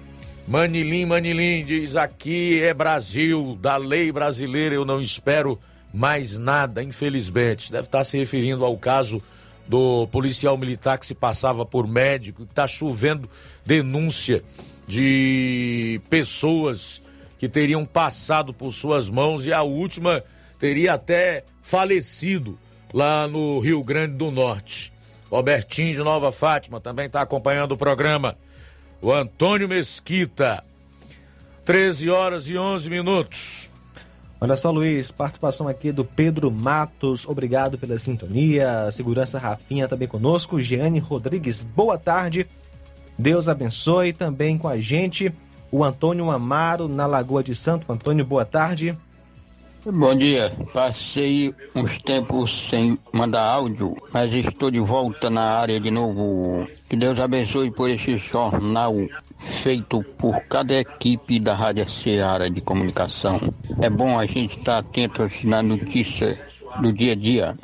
Manilim, Manilim diz aqui é Brasil, da lei brasileira eu não espero mais nada, infelizmente. Deve estar se referindo ao caso do policial militar que se passava por médico, está chovendo denúncia de pessoas que teriam passado por suas mãos e a última teria até falecido lá no Rio Grande do Norte. Robertinho de Nova Fátima também está acompanhando o programa. O Antônio Mesquita, 13 horas e 11 minutos. Olha só, Luiz, participação aqui do Pedro Matos, obrigado pela sintonia. Segurança Rafinha também conosco. Giane Rodrigues, boa tarde. Deus abençoe também com a gente. O Antônio Amaro, na Lagoa de Santo. Antônio, boa tarde. Bom dia, passei uns tempos sem mandar áudio, mas estou de volta na área de novo. Que Deus abençoe por esse jornal feito por cada equipe da Rádio Ceará de Comunicação. É bom a gente estar atento na notícia do dia a dia.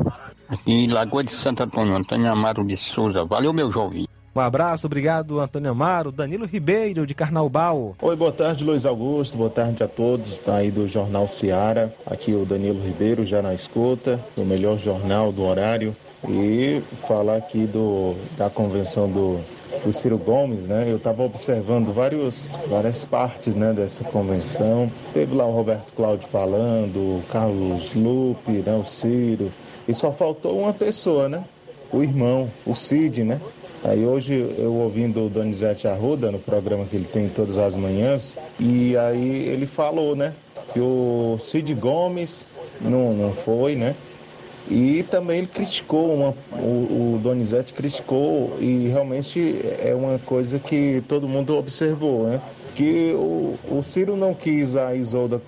Aqui em Lagoa de Santo Antônio, Antônio Amaro de Souza. Valeu, meu jovem. Um abraço, obrigado, Antônio Amaro, Danilo Ribeiro, de Carnaubal. Oi, boa tarde, Luiz Augusto, boa tarde a todos tá aí do Jornal Seara. Aqui o Danilo Ribeiro, já na escuta, do melhor jornal do horário. E falar aqui do, da convenção do, do Ciro Gomes, né? Eu estava observando vários, várias partes né, dessa convenção. Teve lá o Roberto Cláudio falando, o Carlos Lupe, né, o Ciro. E só faltou uma pessoa, né? O irmão, o Cid, né? Aí hoje eu ouvindo o Donizete Arruda no programa que ele tem todas as manhãs, e aí ele falou, né, que o Cid Gomes não, não foi, né? E também ele criticou, uma, o, o Donizete criticou, e realmente é uma coisa que todo mundo observou, né? Que o, o Ciro não quis a Isolda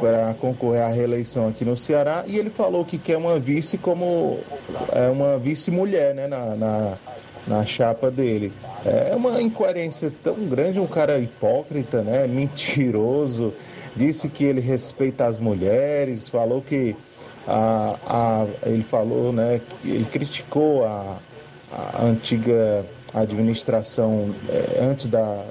para concorrer à reeleição aqui no Ceará e ele falou que quer uma vice como é uma vice mulher né na, na, na chapa dele. É uma incoerência tão grande, um cara hipócrita, né? Mentiroso. Disse que ele respeita as mulheres, falou que a, a, ele falou, né? Ele criticou a, a antiga administração é, antes da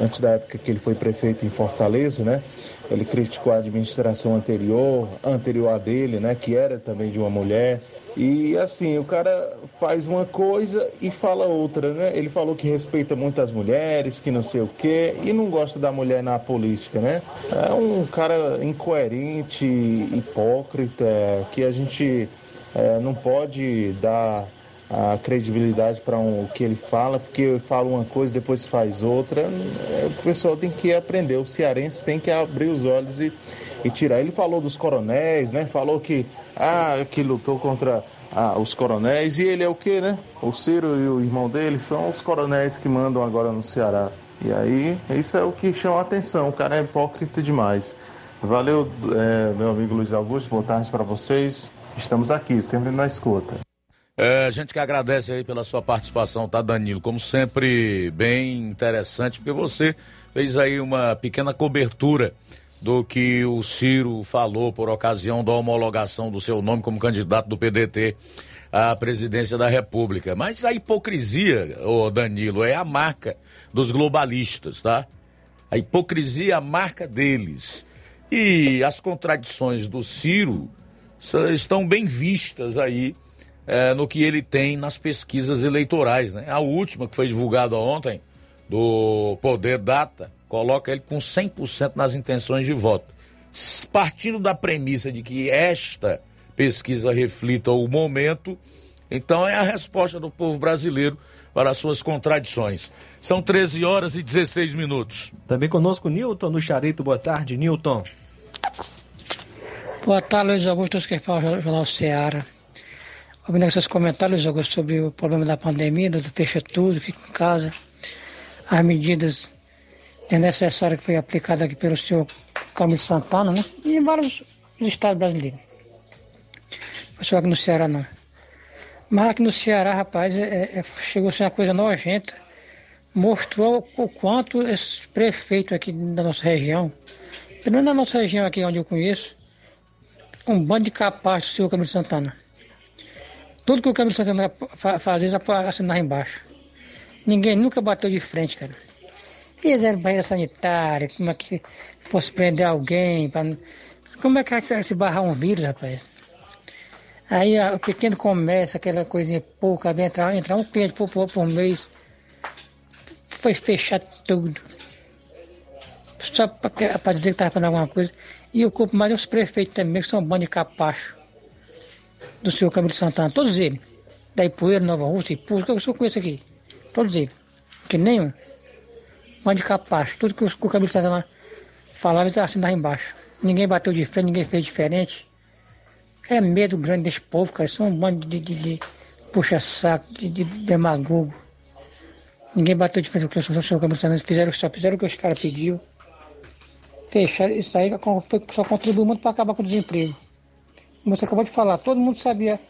antes da época que ele foi prefeito em Fortaleza, né? Ele criticou a administração anterior, anterior a dele, né? Que era também de uma mulher. E assim, o cara faz uma coisa e fala outra, né? Ele falou que respeita muito as mulheres, que não sei o quê, e não gosta da mulher na política, né? É um cara incoerente, hipócrita, que a gente é, não pode dar a credibilidade para um, o que ele fala, porque fala uma coisa depois faz outra. É, o pessoal tem que aprender, o cearense tem que abrir os olhos e e tirar. Ele falou dos coronéis, né? Falou que, ah, que lutou contra ah, os coronéis. E ele é o que, né? O Ciro e o irmão dele são os coronéis que mandam agora no Ceará. E aí, isso é o que chama a atenção. O cara é hipócrita demais. Valeu, é, meu amigo Luiz Augusto. Boa tarde para vocês. Estamos aqui, sempre na escuta. É, a gente que agradece aí pela sua participação, tá, Danilo? Como sempre, bem interessante, porque você fez aí uma pequena cobertura do que o Ciro falou por ocasião da homologação do seu nome como candidato do PDT à presidência da República. Mas a hipocrisia, ô Danilo, é a marca dos globalistas, tá? A hipocrisia é a marca deles. E as contradições do Ciro estão bem vistas aí é, no que ele tem nas pesquisas eleitorais. Né? A última, que foi divulgada ontem, do Poder Data, coloca ele com 100% nas intenções de voto. Partindo da premissa de que esta pesquisa reflita o momento, então é a resposta do povo brasileiro para as suas contradições. São 13 horas e 16 minutos. Também conosco Newton no Charito. Boa tarde, Newton. Boa tarde, Luiz Augusto, que fala o Jornal Seara ouvindo seus comentários, Augusto, sobre o problema da pandemia, do fecha tudo, fica em casa, as medidas necessárias que foi aplicada aqui pelo senhor Camilo Santana, né? E em vários estados brasileiros. Não só aqui no Ceará, não. Mas aqui no Ceará, rapaz, é, é, chegou a ser uma coisa nojenta. Mostrou o quanto esses prefeitos aqui da nossa região, pelo menos na nossa região aqui onde eu conheço, um bando de capaz do senhor Camilo Santana. Tudo que o Camilo Santana faz, eles assinar embaixo. Ninguém nunca bateu de frente, cara. Fizeram barreira sanitária, como é que fosse prender alguém, pra... como é que vai se barrar um vírus, rapaz? Aí o pequeno comércio, aquela coisinha pouca, entrar, entrar um cliente por, por, por mês, foi fechar tudo. Só para dizer que estava fazendo alguma coisa. E o culpo mais os prefeitos também, que são um bando de capacho do senhor Camilo Santana, todos eles. Da Ipueira, Nova Rússia, Ipu, que eu só conheço aqui. Todos eles. Que nenhum. Mas de capaz. Tudo que o Camilo Santana falava, eles assinavam embaixo. Ninguém bateu de frente, ninguém fez diferente. É medo grande desse povo, cara. São um bando de, de, de puxa-saco, de, de demagogo. Ninguém bateu de frente com o senhor Camilo Santana. Fizeram, só fizeram o que os caras pediu. Fecharam, isso aí foi, só contribuiu muito para acabar com o desemprego você acabou de falar, todo mundo sabia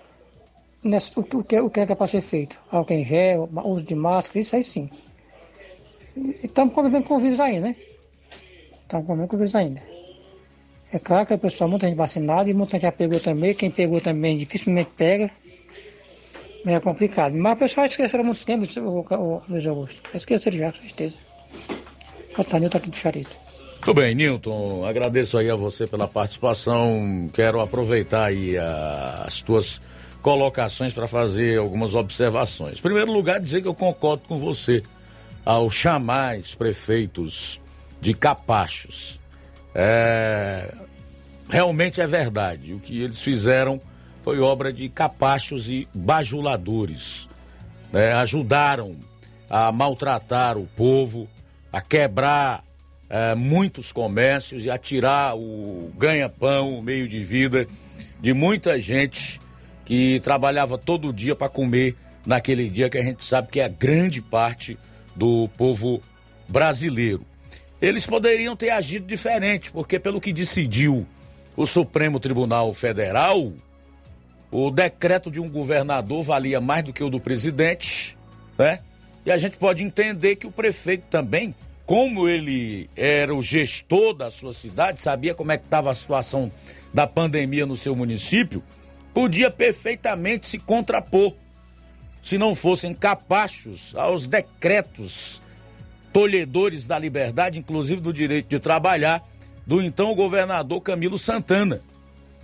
nessa, o, o, que, o que era para ser feito. Álcool em gel, uso de máscara, isso aí sim. Estamos convivendo com o vírus ainda, né? Estamos convivendo com o vírus ainda. É claro que a pessoa, muita gente vacinada e muita gente já pegou também. Quem pegou também dificilmente pega. É complicado. Mas a pessoa esqueceram muito tempo, o, o, Luiz Augusto. Esqueceram já, com certeza. O Tanil está aqui do Charito. Tudo bem, Nilton. Agradeço aí a você pela participação. Quero aproveitar aí a, as tuas colocações para fazer algumas observações. Em primeiro lugar, dizer que eu concordo com você ao chamar os prefeitos de capachos. É, realmente é verdade. O que eles fizeram foi obra de capachos e bajuladores. Né? Ajudaram a maltratar o povo, a quebrar é, muitos comércios e a tirar o ganha-pão, o meio de vida de muita gente que trabalhava todo dia para comer naquele dia que a gente sabe que é a grande parte do povo brasileiro. Eles poderiam ter agido diferente, porque pelo que decidiu o Supremo Tribunal Federal, o decreto de um governador valia mais do que o do presidente, né? E a gente pode entender que o prefeito também como ele era o gestor da sua cidade, sabia como é que estava a situação da pandemia no seu município, podia perfeitamente se contrapor, se não fossem capachos aos decretos tolhedores da liberdade, inclusive do direito de trabalhar, do então governador Camilo Santana.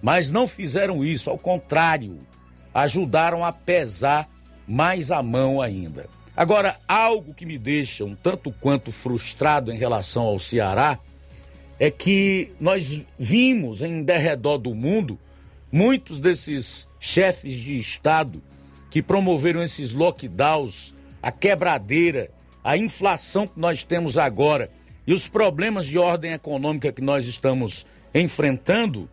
Mas não fizeram isso, ao contrário, ajudaram a pesar mais a mão ainda. Agora, algo que me deixa um tanto quanto frustrado em relação ao Ceará é que nós vimos em derredor do mundo muitos desses chefes de Estado que promoveram esses lockdowns, a quebradeira, a inflação que nós temos agora e os problemas de ordem econômica que nós estamos enfrentando,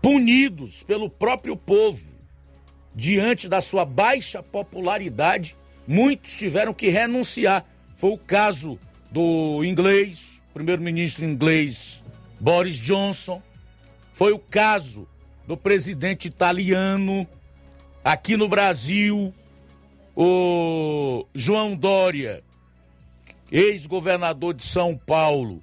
punidos pelo próprio povo diante da sua baixa popularidade muitos tiveram que renunciar. Foi o caso do inglês, primeiro-ministro inglês Boris Johnson, foi o caso do presidente italiano, Aqui no Brasil, o João Dória, ex-governador de São Paulo,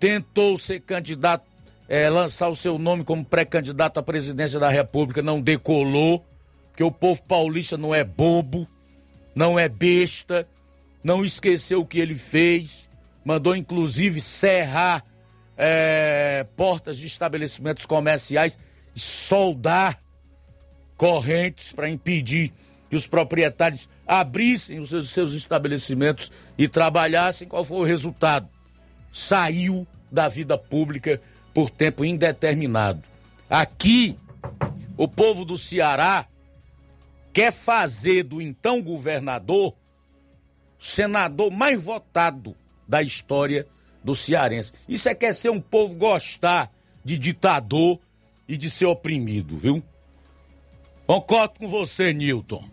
tentou ser candidato, é, lançar o seu nome como pré-candidato à presidência da República, não decolou, porque o povo paulista não é bobo, não é besta, não esqueceu o que ele fez, mandou inclusive serrar é, portas de estabelecimentos comerciais, soldar correntes para impedir que os proprietários abrissem os seus, estabelecimentos e trabalhassem. Qual foi o resultado? Saiu da vida pública por tempo indeterminado. Aqui, o povo do Ceará quer fazer do então governador senador mais votado da história do cearense. Isso é quer ser um povo gostar de ditador e de ser oprimido, viu? Concordo com você, Newton.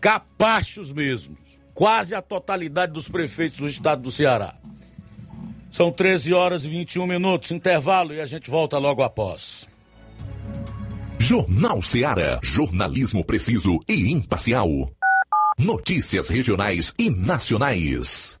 Capachos mesmo. Quase a totalidade dos prefeitos do estado do Ceará. São 13 horas e 21 minutos, intervalo e a gente volta logo após. Jornal Ceará, jornalismo preciso e imparcial. Notícias regionais e nacionais.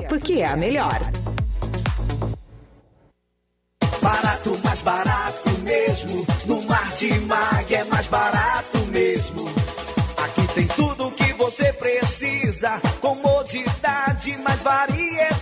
porque é a melhor. Barato, mais barato mesmo. No Martimag é mais barato mesmo. Aqui tem tudo o que você precisa. Comodidade, mais variedade.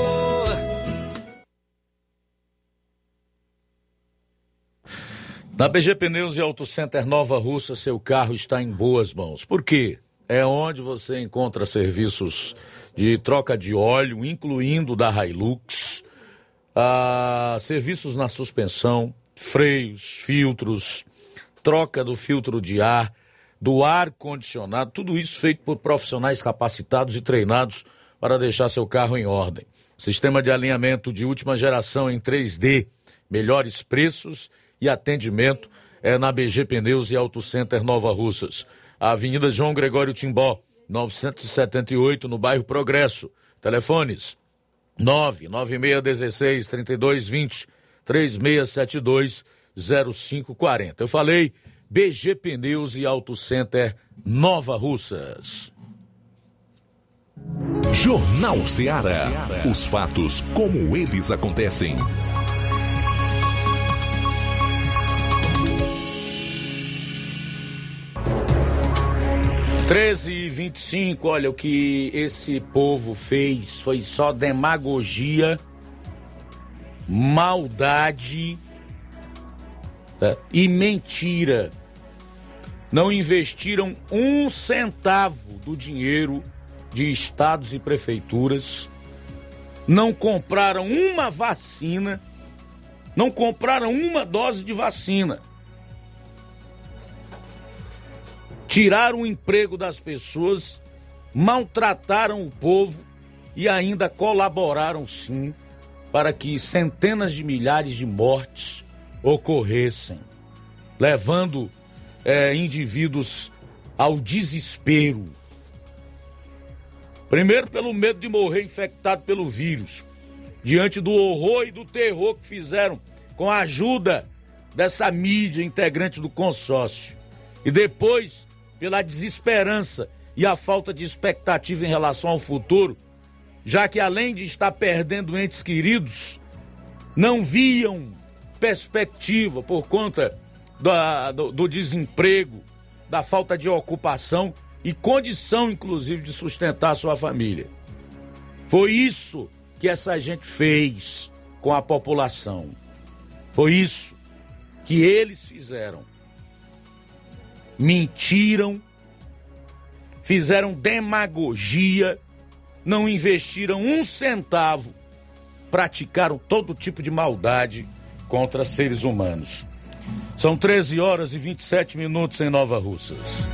Na BG Pneus e Auto Center Nova Russa, seu carro está em boas mãos. Por quê? É onde você encontra serviços de troca de óleo, incluindo da Hilux, ah, serviços na suspensão, freios, filtros, troca do filtro de ar, do ar-condicionado, tudo isso feito por profissionais capacitados e treinados para deixar seu carro em ordem. Sistema de alinhamento de última geração em 3D, melhores preços e atendimento é na BG Pneus e Auto Center Nova Russas. Avenida João Gregório Timbó, 978, no bairro Progresso. Telefones 99616 3220 3672 0540. Eu falei BG Pneus e Auto Center Nova Russas. Jornal Ceará. Os fatos como eles acontecem. Treze e vinte e cinco, olha o que esse povo fez foi só demagogia, maldade é, e mentira. Não investiram um centavo do dinheiro de estados e prefeituras, não compraram uma vacina, não compraram uma dose de vacina. Tiraram o emprego das pessoas, maltrataram o povo e ainda colaboraram sim para que centenas de milhares de mortes ocorressem, levando é, indivíduos ao desespero. Primeiro, pelo medo de morrer infectado pelo vírus, diante do horror e do terror que fizeram com a ajuda dessa mídia integrante do consórcio. E depois, pela desesperança e a falta de expectativa em relação ao futuro, já que além de estar perdendo entes queridos, não viam perspectiva por conta da, do, do desemprego, da falta de ocupação e condição, inclusive, de sustentar sua família. Foi isso que essa gente fez com a população. Foi isso que eles fizeram mentiram, fizeram demagogia, não investiram um centavo, praticaram todo tipo de maldade contra seres humanos. São 13 horas e 27 minutos em Nova Russas.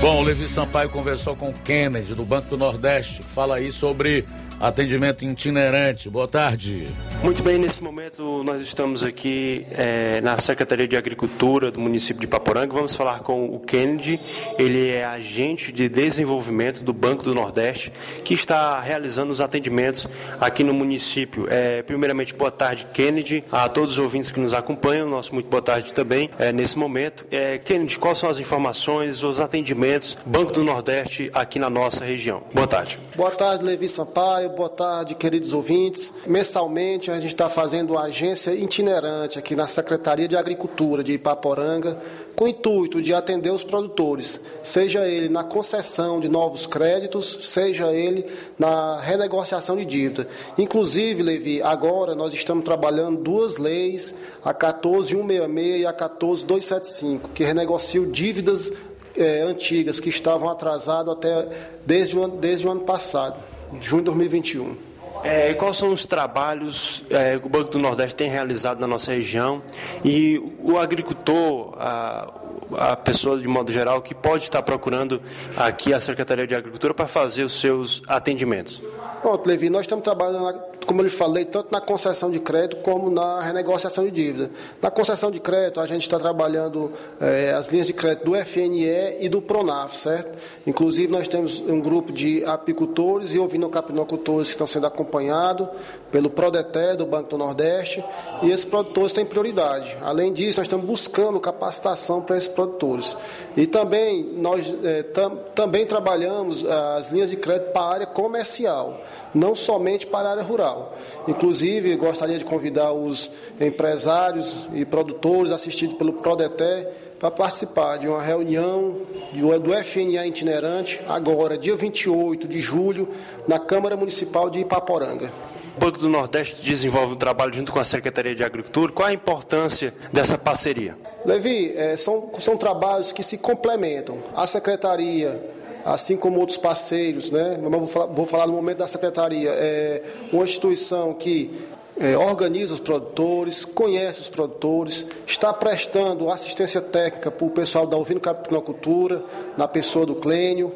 Bom, o Levi Sampaio conversou com o Kennedy do Banco do Nordeste. Fala aí sobre atendimento itinerante. Boa tarde. Muito bem, nesse momento nós estamos aqui é, na Secretaria de Agricultura do município de Paporanga. Vamos falar com o Kennedy, ele é agente de desenvolvimento do Banco do Nordeste, que está realizando os atendimentos aqui no município. É, primeiramente, boa tarde, Kennedy, a todos os ouvintes que nos acompanham, nosso muito boa tarde também é, nesse momento. É, Kennedy, quais são as informações, os atendimentos Banco do Nordeste aqui na nossa região? Boa tarde. Boa tarde, Levi Sampaio boa tarde, queridos ouvintes. Mensalmente a gente está fazendo uma agência itinerante aqui na Secretaria de Agricultura de Ipaporanga, com o intuito de atender os produtores, seja ele na concessão de novos créditos, seja ele na renegociação de dívida. Inclusive, Levi, agora nós estamos trabalhando duas leis, a 14166 e a 14275, que renegociam dívidas é, antigas que estavam atrasadas até desde o, desde o ano passado junho de 2021. É, quais são os trabalhos é, que o Banco do Nordeste tem realizado na nossa região e o agricultor, a, a pessoa de modo geral que pode estar procurando aqui a Secretaria de Agricultura para fazer os seus atendimentos? Pronto, Levi, nós estamos trabalhando, como eu lhe falei, tanto na concessão de crédito como na renegociação de dívida. Na concessão de crédito, a gente está trabalhando é, as linhas de crédito do FNE e do Pronaf, certo? Inclusive, nós temos um grupo de apicultores e ovinocaprinocultores que estão sendo acompanhados pelo Prodeté, do Banco do Nordeste, e esses produtores têm prioridade. Além disso, nós estamos buscando capacitação para esses produtores. E também, nós é, tam, também trabalhamos as linhas de crédito para a área comercial não somente para a área rural. Inclusive, gostaria de convidar os empresários e produtores assistidos pelo Prodeté para participar de uma reunião do FNA itinerante, agora, dia 28 de julho, na Câmara Municipal de Ipaporanga. O Banco do Nordeste desenvolve um trabalho junto com a Secretaria de Agricultura. Qual a importância dessa parceria? Levi, é, são, são trabalhos que se complementam. A Secretaria assim como outros parceiros, né? Mas vou falar, vou falar no momento da secretaria, é uma instituição que é, organiza os produtores, conhece os produtores, está prestando assistência técnica para o pessoal da Ovino Capinocultura, na pessoa do Clênio,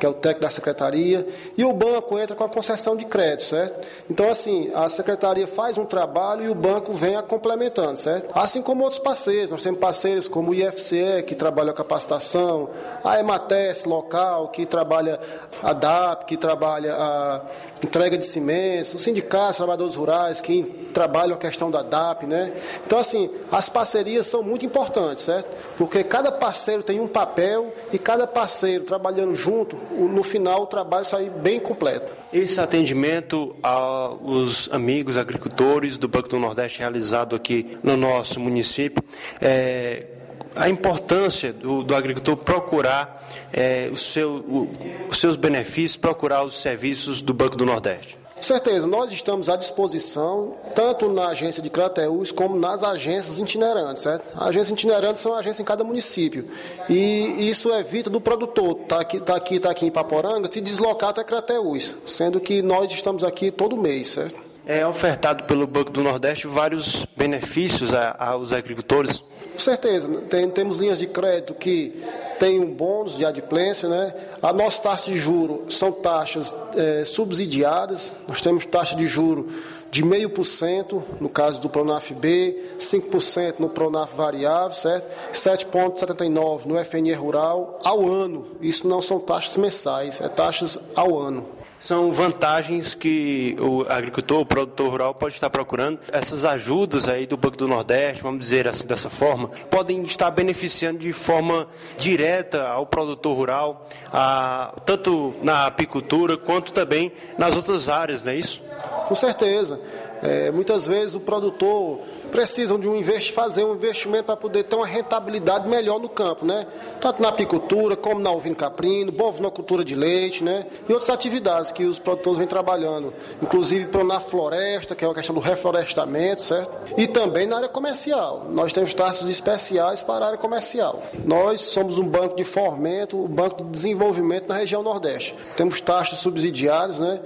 que é o técnico da secretaria, e o banco entra com a concessão de crédito, certo? Então, assim, a secretaria faz um trabalho e o banco vem a complementando, certo? Assim como outros parceiros, nós temos parceiros como o IFCE, que trabalha a capacitação, a EMATES local, que trabalha a DAP, que trabalha a entrega de cimentos, os sindicatos, trabalhadores rurais, que trabalham a questão da DAP, né? Então, assim, as parcerias são muito importantes, certo? Porque cada parceiro tem um papel e cada parceiro trabalhando junto, no final o trabalho sai bem completo. Esse atendimento aos amigos agricultores do Banco do Nordeste realizado aqui no nosso município, é, a importância do, do agricultor procurar é, o seu, o, os seus benefícios, procurar os serviços do Banco do Nordeste. Certeza, nós estamos à disposição, tanto na agência de Crateus como nas agências itinerantes, certo? As agências itinerantes são agências em cada município. E isso evita do produtor tá aqui, tá aqui, tá aqui em Paporanga se deslocar até Crateus, sendo que nós estamos aqui todo mês, certo? É ofertado pelo Banco do Nordeste vários benefícios aos agricultores com certeza, tem, temos linhas de crédito que têm um bônus de adimplência, né? A nossa taxa de juro são taxas é, subsidiadas, nós temos taxa de juro de 0,5% no caso do Pronaf B, 5% no Pronaf variável, certo? 7,79% no FNE rural ao ano. Isso não são taxas mensais, é taxas ao ano são vantagens que o agricultor, o produtor rural pode estar procurando. Essas ajudas aí do Banco do Nordeste, vamos dizer assim dessa forma, podem estar beneficiando de forma direta ao produtor rural, a, tanto na apicultura quanto também nas outras áreas, não é isso? Com certeza. É, muitas vezes o produtor precisam de um fazer um investimento para poder ter uma rentabilidade melhor no campo, né? Tanto na apicultura, como na ovino caprino, bovinocultura de leite, né? E outras atividades que os produtores vêm trabalhando, inclusive na floresta, que é a questão do reflorestamento, certo? E também na área comercial. Nós temos taxas especiais para a área comercial. Nós somos um banco de fomento, um banco de desenvolvimento na região Nordeste. Temos taxas subsidiárias, né?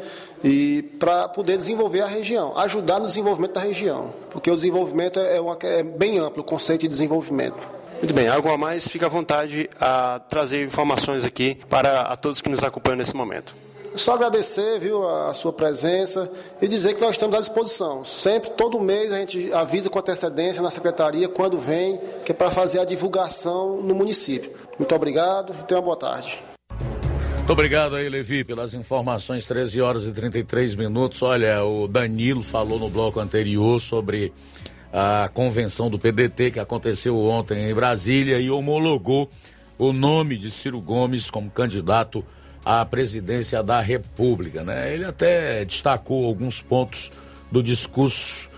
E para poder desenvolver a região, ajudar no desenvolvimento da região, porque o desenvolvimento é, uma, é bem amplo, o conceito de desenvolvimento. Muito bem, algo a mais, fica à vontade a trazer informações aqui para a todos que nos acompanham nesse momento. Só agradecer, viu, a sua presença e dizer que nós estamos à disposição. Sempre, todo mês, a gente avisa com antecedência na secretaria quando vem, que é para fazer a divulgação no município. Muito obrigado e tenha uma boa tarde. Muito obrigado aí, Levi, pelas informações. 13 horas e 33 minutos. Olha, o Danilo falou no bloco anterior sobre a convenção do PDT que aconteceu ontem em Brasília e homologou o nome de Ciro Gomes como candidato à presidência da República, né? Ele até destacou alguns pontos do discurso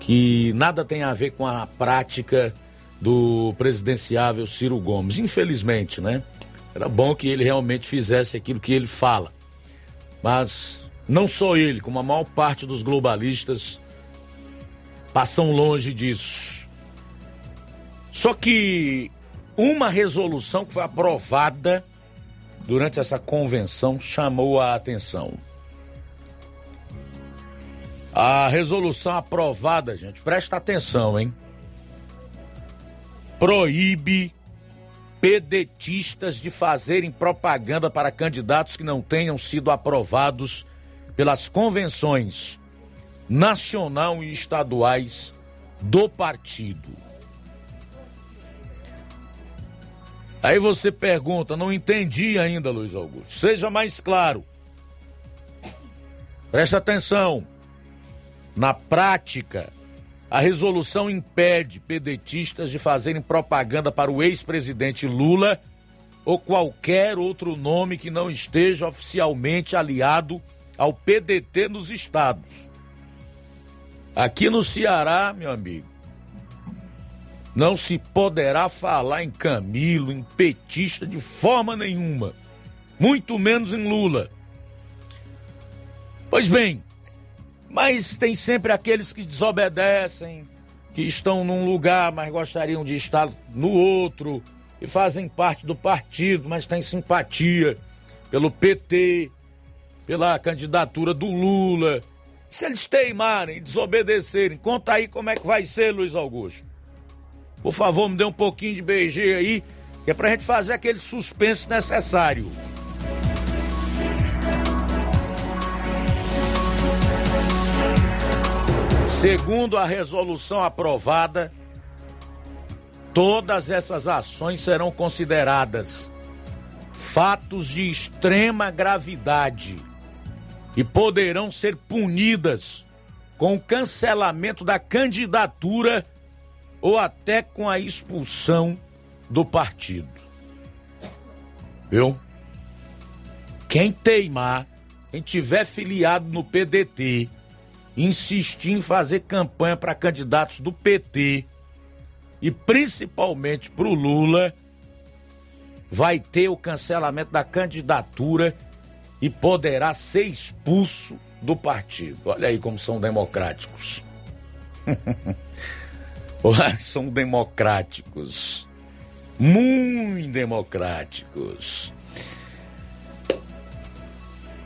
que nada tem a ver com a prática do presidenciável Ciro Gomes, infelizmente, né? Era bom que ele realmente fizesse aquilo que ele fala. Mas não só ele, como a maior parte dos globalistas passam longe disso. Só que uma resolução que foi aprovada durante essa convenção chamou a atenção. A resolução aprovada, gente, presta atenção, hein? Proíbe pedetistas de fazerem propaganda para candidatos que não tenham sido aprovados pelas convenções nacional e estaduais do partido. Aí você pergunta, não entendi ainda, Luiz Augusto. Seja mais claro. Presta atenção. Na prática, a resolução impede pedetistas de fazerem propaganda para o ex-presidente Lula ou qualquer outro nome que não esteja oficialmente aliado ao PDT nos estados. Aqui no Ceará, meu amigo, não se poderá falar em Camilo, em petista de forma nenhuma, muito menos em Lula. Pois bem, mas tem sempre aqueles que desobedecem, que estão num lugar, mas gostariam de estar no outro, e fazem parte do partido, mas têm simpatia pelo PT, pela candidatura do Lula, Se eles teimarem, desobedecerem, conta aí como é que vai ser, Luiz Augusto. Por favor, me dê um pouquinho de BG aí, que é pra gente fazer aquele suspense necessário. Segundo a resolução aprovada, todas essas ações serão consideradas fatos de extrema gravidade e poderão ser punidas com o cancelamento da candidatura ou até com a expulsão do partido. Viu? Quem teimar, quem tiver filiado no PDT, insistir em fazer campanha para candidatos do PT e principalmente para o Lula, vai ter o cancelamento da candidatura e poderá ser expulso do partido. Olha aí como são democráticos. são democráticos. Muito democráticos.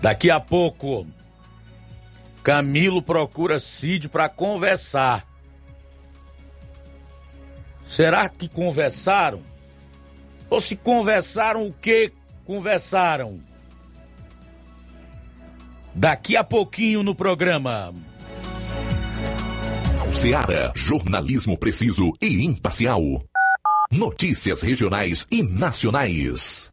Daqui a pouco, Camilo procura Cid para conversar. Será que conversaram? Ou se conversaram, o que conversaram? Daqui a pouquinho no programa. Seara, jornalismo preciso e imparcial. Notícias regionais e nacionais.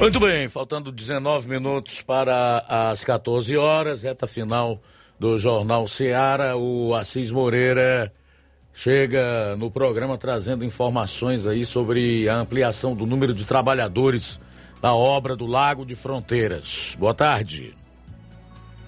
Muito bem, faltando 19 minutos para as 14 horas, reta final do Jornal Ceará. O Assis Moreira chega no programa trazendo informações aí sobre a ampliação do número de trabalhadores na obra do Lago de Fronteiras. Boa tarde.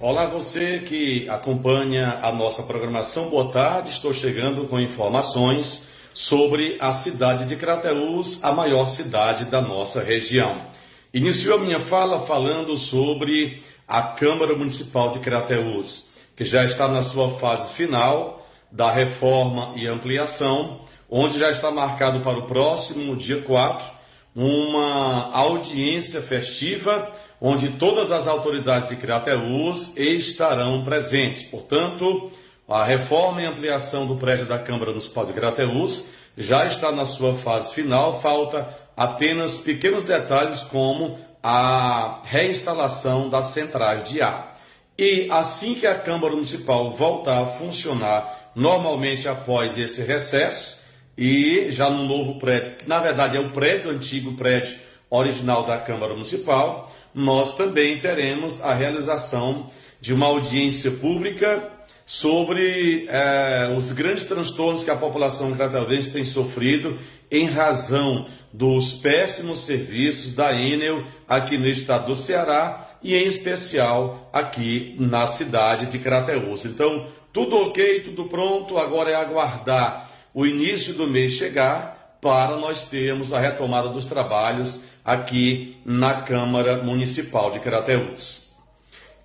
Olá, você que acompanha a nossa programação, boa tarde. Estou chegando com informações sobre a cidade de Crateús, a maior cidade da nossa região. Inicio a minha fala falando sobre a Câmara Municipal de Crateús, que já está na sua fase final da reforma e ampliação, onde já está marcado para o próximo dia 4 uma audiência festiva onde todas as autoridades de Crateús estarão presentes. Portanto, a reforma e ampliação do prédio da Câmara Municipal de Crateús já está na sua fase final, falta apenas pequenos detalhes como a reinstalação das centrais de ar. E assim que a Câmara Municipal voltar a funcionar normalmente após esse recesso, e já no novo prédio, que na verdade é o prédio, o antigo prédio original da Câmara Municipal, nós também teremos a realização de uma audiência pública sobre eh, os grandes transtornos que a população cratavense tem sofrido em razão dos péssimos serviços da Enel aqui no estado do Ceará e em especial aqui na cidade de Crateús. Então, tudo ok, tudo pronto, agora é aguardar o início do mês chegar para nós termos a retomada dos trabalhos aqui na Câmara Municipal de Crateús.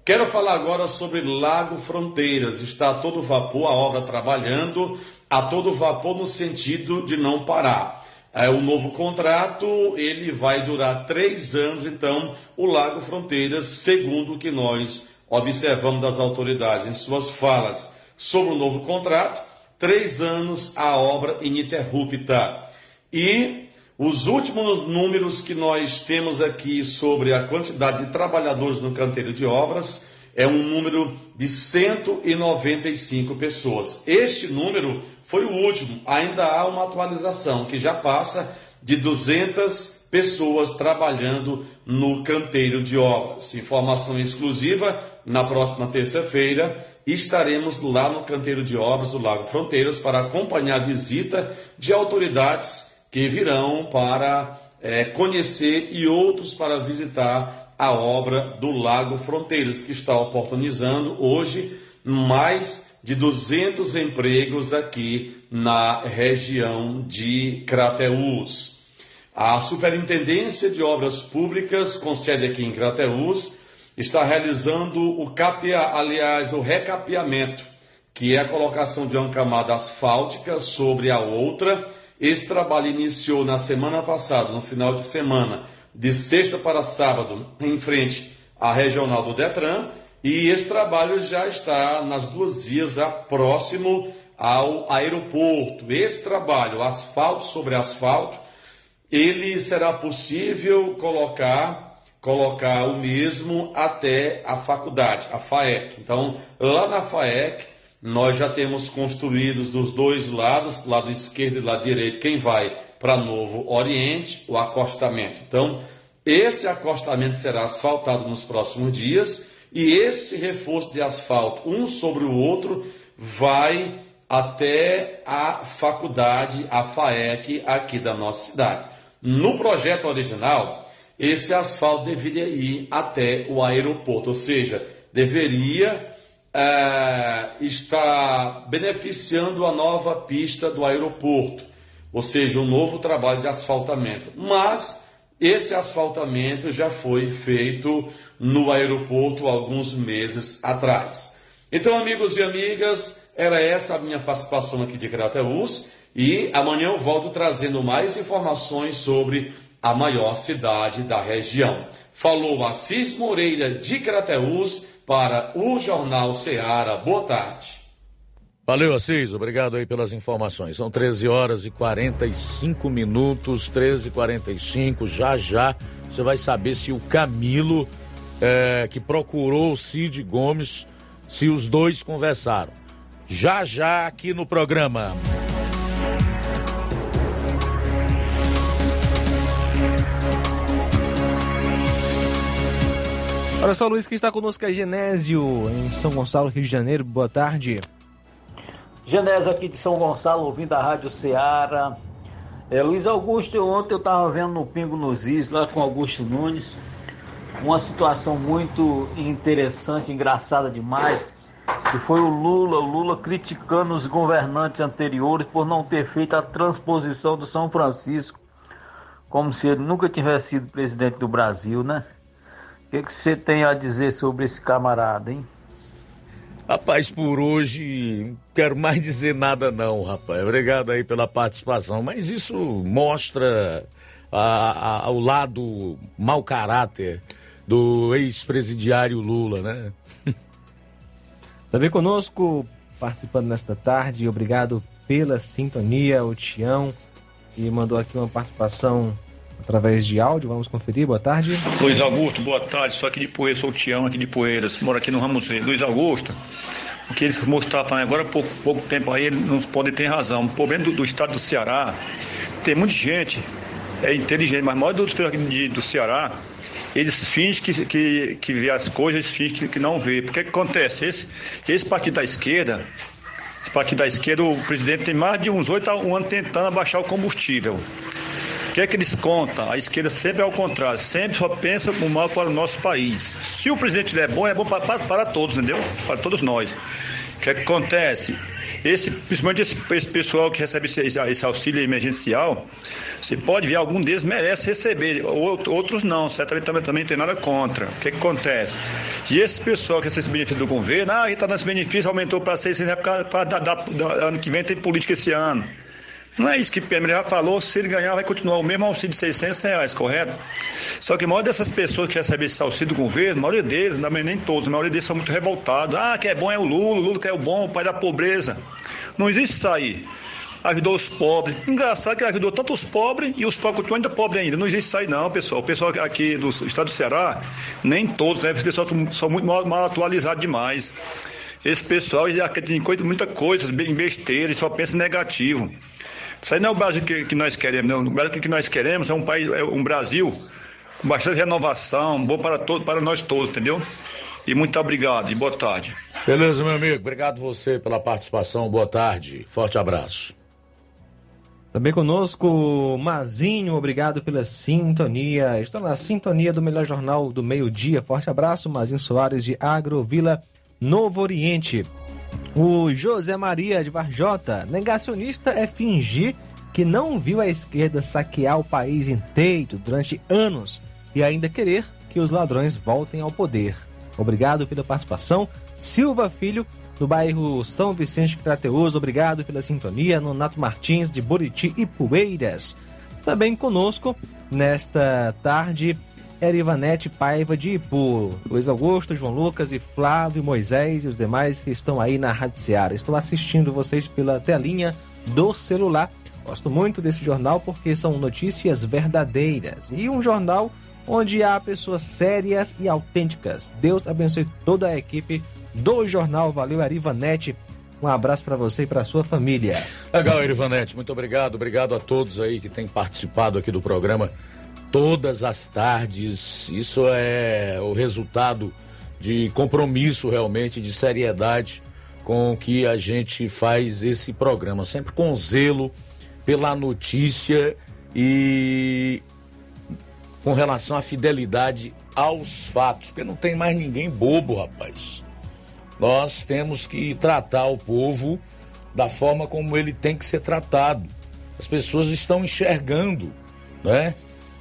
Quero falar agora sobre Lago Fronteiras. Está a todo vapor a obra trabalhando, a todo vapor no sentido de não parar. É, o novo contrato ele vai durar três anos, então o Lago Fronteiras, segundo o que nós observamos das autoridades em suas falas sobre o novo contrato, três anos a obra ininterrupta. E os últimos números que nós temos aqui sobre a quantidade de trabalhadores no canteiro de obras é um número de 195 pessoas. Este número foi o último, ainda há uma atualização que já passa de 200 pessoas trabalhando no canteiro de obras. Informação exclusiva, na próxima terça-feira estaremos lá no canteiro de obras do Lago Fronteiras para acompanhar a visita de autoridades que virão para é, conhecer e outros para visitar a obra do Lago Fronteiras, que está oportunizando hoje mais de 200 empregos aqui na região de Crateús. A Superintendência de Obras Públicas, com sede aqui em Crateús, está realizando o capia, aliás, o recapeamento, que é a colocação de uma camada asfáltica sobre a outra. Esse trabalho iniciou na semana passada, no final de semana, de sexta para sábado, em frente à regional do Detran, e esse trabalho já está nas duas vias, já próximo ao aeroporto. Esse trabalho, asfalto sobre asfalto, ele será possível colocar colocar o mesmo até a faculdade, a FAEC. Então, lá na FAEC, nós já temos construídos dos dois lados, lado esquerdo e lado direito, quem vai para Novo Oriente, o acostamento. Então, esse acostamento será asfaltado nos próximos dias e esse reforço de asfalto, um sobre o outro, vai até a faculdade, a FAEC, aqui da nossa cidade. No projeto original, esse asfalto deveria ir até o aeroporto, ou seja, deveria é, estar beneficiando a nova pista do aeroporto ou seja, um novo trabalho de asfaltamento. Mas esse asfaltamento já foi feito no aeroporto alguns meses atrás. Então, amigos e amigas, era essa a minha participação aqui de Crateus e amanhã eu volto trazendo mais informações sobre a maior cidade da região. Falou Assis Moreira de Crateus para o Jornal Ceará. Boa tarde. Valeu, Assis. Obrigado aí pelas informações. São 13 horas e 45 minutos, 13 e 45 Já já você vai saber se o Camilo, é, que procurou o Cid Gomes, se os dois conversaram. Já já aqui no programa. Olha só, Luiz, que está conosco é Genésio, em São Gonçalo, Rio de Janeiro. Boa tarde. Genésio aqui de São Gonçalo, ouvindo a Rádio Ceará. É, Luiz Augusto, ontem eu estava vendo no Pingo nos Is, lá com Augusto Nunes, uma situação muito interessante, engraçada demais, que foi o Lula, o Lula criticando os governantes anteriores por não ter feito a transposição do São Francisco, como se ele nunca tivesse sido presidente do Brasil, né? O que, que você tem a dizer sobre esse camarada, hein? Rapaz, por hoje não quero mais dizer nada não, rapaz. Obrigado aí pela participação, mas isso mostra a, a, o lado mau caráter do ex-presidiário Lula, né? Também conosco, participando nesta tarde, obrigado pela sintonia, o Tião, e mandou aqui uma participação através de áudio. Vamos conferir. Boa tarde. Luiz Augusto, boa tarde. Sou aqui de Poeiras, sou o Tião aqui de Poeiras. Moro aqui no Ramos Reis. Luiz Augusto, o que eles mostraram agora há pouco, pouco tempo aí, eles não podem ter razão. O problema do, do estado do Ceará, tem muita gente, é inteligente, mas a maioria dos do, do Ceará, eles fingem que, que, que vê as coisas, eles fingem que, que não vê. Porque que acontece? Esse, esse partido da esquerda, esse partido da esquerda, o presidente tem mais de uns oito anos tentando abaixar o combustível. Que é que eles contam? A esquerda sempre é ao contrário, sempre só pensa o mal para o nosso país. Se o presidente é bom, é bom para, para, para todos, entendeu? Para todos nós. O que, é que acontece? Esse, principalmente esse, esse pessoal que recebe esse, esse, auxílio emergencial, você pode ver, algum deles merece receber, outros não, certamente também, também tem nada contra. O que, que acontece? E esse pessoal que recebe esse benefício do governo, ah, está dando esse benefício, aumentou para 600 reais, para ano que vem tem política esse ano. Não é isso que o já falou, se ele ganhar vai continuar o mesmo auxílio de 600 reais, correto? Só que a maioria dessas pessoas que recebem esse auxílio do governo, a maioria deles, nem todos, a maioria deles são muito revoltados. Ah, que é bom é o Lula, o Lula que é o bom, o pai da pobreza. Não existe isso aí. Ajudou os pobres. Engraçado que ajudou tanto os pobres e os pobres continuam ainda pobres ainda. Não existe isso aí não, pessoal. O pessoal aqui do estado do Ceará, nem todos, né? Porque pessoal são muito mal, mal atualizados demais. Esse pessoal já tem muita coisa, bem besteira, só pensa negativo. Isso aí não é o Brasil que, que nós queremos, não. O Brasil que nós queremos é um país, é um Brasil com bastante renovação, bom para todos, para nós todos, entendeu? E muito obrigado e boa tarde. Beleza, meu amigo. Obrigado você pela participação. Boa tarde. Forte abraço. Também conosco, Mazinho, obrigado pela sintonia. Estou na sintonia do melhor jornal do meio-dia. Forte abraço, Mazinho Soares de Agrovila Novo Oriente. O José Maria de Varjota, negacionista é fingir que não viu a esquerda saquear o país inteiro durante anos e ainda querer que os ladrões voltem ao poder. Obrigado pela participação. Silva Filho, do bairro São Vicente Crateus, obrigado pela sintonia. Nonato Martins, de Buriti e Poeiras. Também conosco, nesta tarde, Erivanete Paiva de Ipu, Luiz Augusto, João Lucas e Flávio Moisés e os demais que estão aí na Rádio Seara. Estou assistindo vocês pela telinha do celular. Gosto muito desse jornal porque são notícias verdadeiras e um jornal onde há pessoas sérias e autênticas. Deus abençoe toda a equipe do jornal. Valeu, Erivanete. Um abraço para você e para sua família. Legal, Erivanete. Muito obrigado. Obrigado a todos aí que têm participado aqui do programa todas as tardes. Isso é o resultado de compromisso realmente, de seriedade com que a gente faz esse programa, sempre com zelo pela notícia e com relação à fidelidade aos fatos, porque não tem mais ninguém bobo, rapaz. Nós temos que tratar o povo da forma como ele tem que ser tratado. As pessoas estão enxergando, né?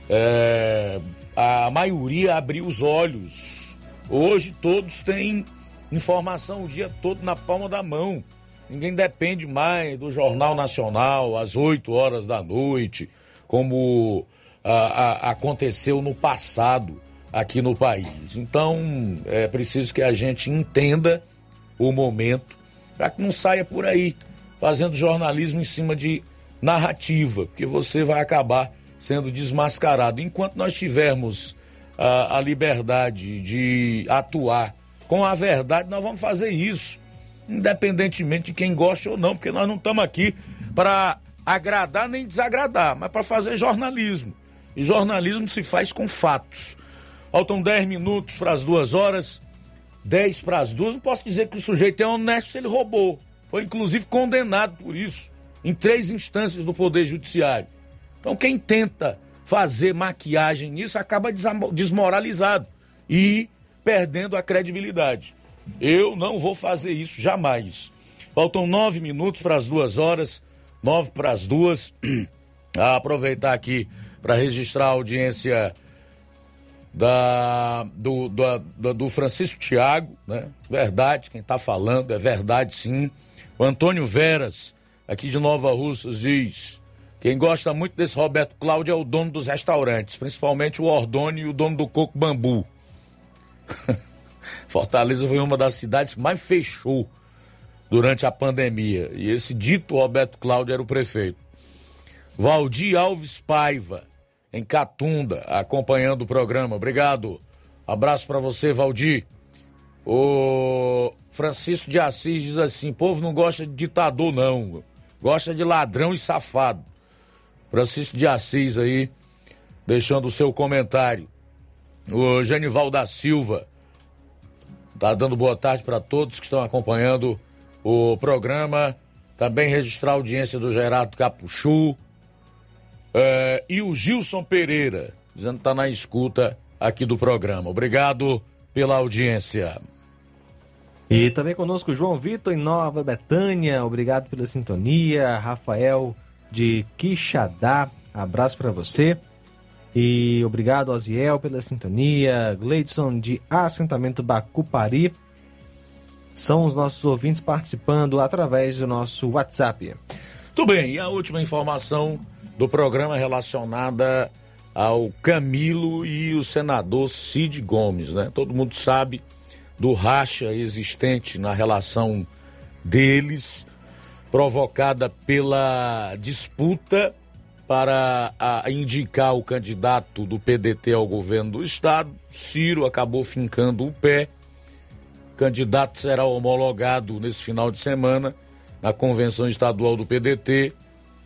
É, a maioria abriu os olhos. Hoje todos têm informação o dia todo na palma da mão. Ninguém depende mais do Jornal Nacional às 8 horas da noite, como a, a, aconteceu no passado aqui no país. Então é preciso que a gente entenda o momento para que não saia por aí fazendo jornalismo em cima de narrativa, porque você vai acabar sendo desmascarado. Enquanto nós tivermos a, a liberdade de atuar com a verdade, nós vamos fazer isso, independentemente de quem gosta ou não, porque nós não estamos aqui para agradar nem desagradar, mas para fazer jornalismo. E jornalismo se faz com fatos. Faltam 10 minutos para as duas horas, 10 para as duas. Não posso dizer que o sujeito é honesto se ele roubou. Foi inclusive condenado por isso em três instâncias do Poder Judiciário. Então, quem tenta fazer maquiagem nisso acaba desmoralizado e perdendo a credibilidade. Eu não vou fazer isso jamais. Faltam nove minutos para as duas horas, nove para as duas. A aproveitar aqui para registrar a audiência da, do, do, do Francisco Tiago, né? Verdade, quem está falando, é verdade sim. O Antônio Veras, aqui de Nova Russas, diz: quem gosta muito desse Roberto Cláudio é o dono dos restaurantes, principalmente o Ordone e o dono do Coco Bambu. Fortaleza foi uma das cidades que mais fechou durante a pandemia. E esse dito Roberto Cláudio era o prefeito. Valdir Alves Paiva, em Catunda, acompanhando o programa. Obrigado. Abraço para você, Valdir. O Francisco de Assis diz assim: povo não gosta de ditador, não. Gosta de ladrão e safado. Francisco de Assis aí, deixando o seu comentário. O Genival da Silva tá dando boa tarde para todos que estão acompanhando o programa. Também registrar a audiência do Gerardo Capuchu. É, e o Gilson Pereira, dizendo que tá na escuta aqui do programa. Obrigado pela audiência. E também conosco João Vitor em Nova Betânia. Obrigado pela sintonia. Rafael de Quixadá. Abraço para você. E obrigado, Oziel, pela sintonia. Gleidson de Assentamento Bacupari. São os nossos ouvintes participando através do nosso WhatsApp. Tudo bem, e a última informação do programa relacionada ao Camilo e o senador Cid Gomes, né? Todo mundo sabe do racha existente na relação deles provocada pela disputa para indicar o candidato do PDT ao governo do estado. Ciro acabou fincando o pé. O candidato será homologado nesse final de semana na convenção estadual do PDT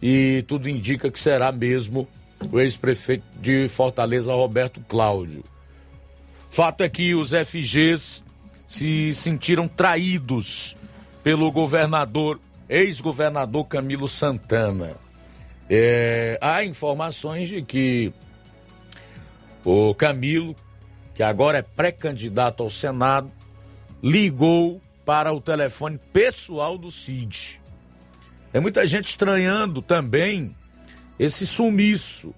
e tudo indica que será mesmo o ex-prefeito de Fortaleza, Roberto Cláudio. Fato é que os FGs se sentiram traídos pelo governador ex-governador Camilo Santana. É, há informações de que o Camilo, que agora é pré-candidato ao Senado, ligou para o telefone pessoal do Cid. É muita gente estranhando também esse sumiço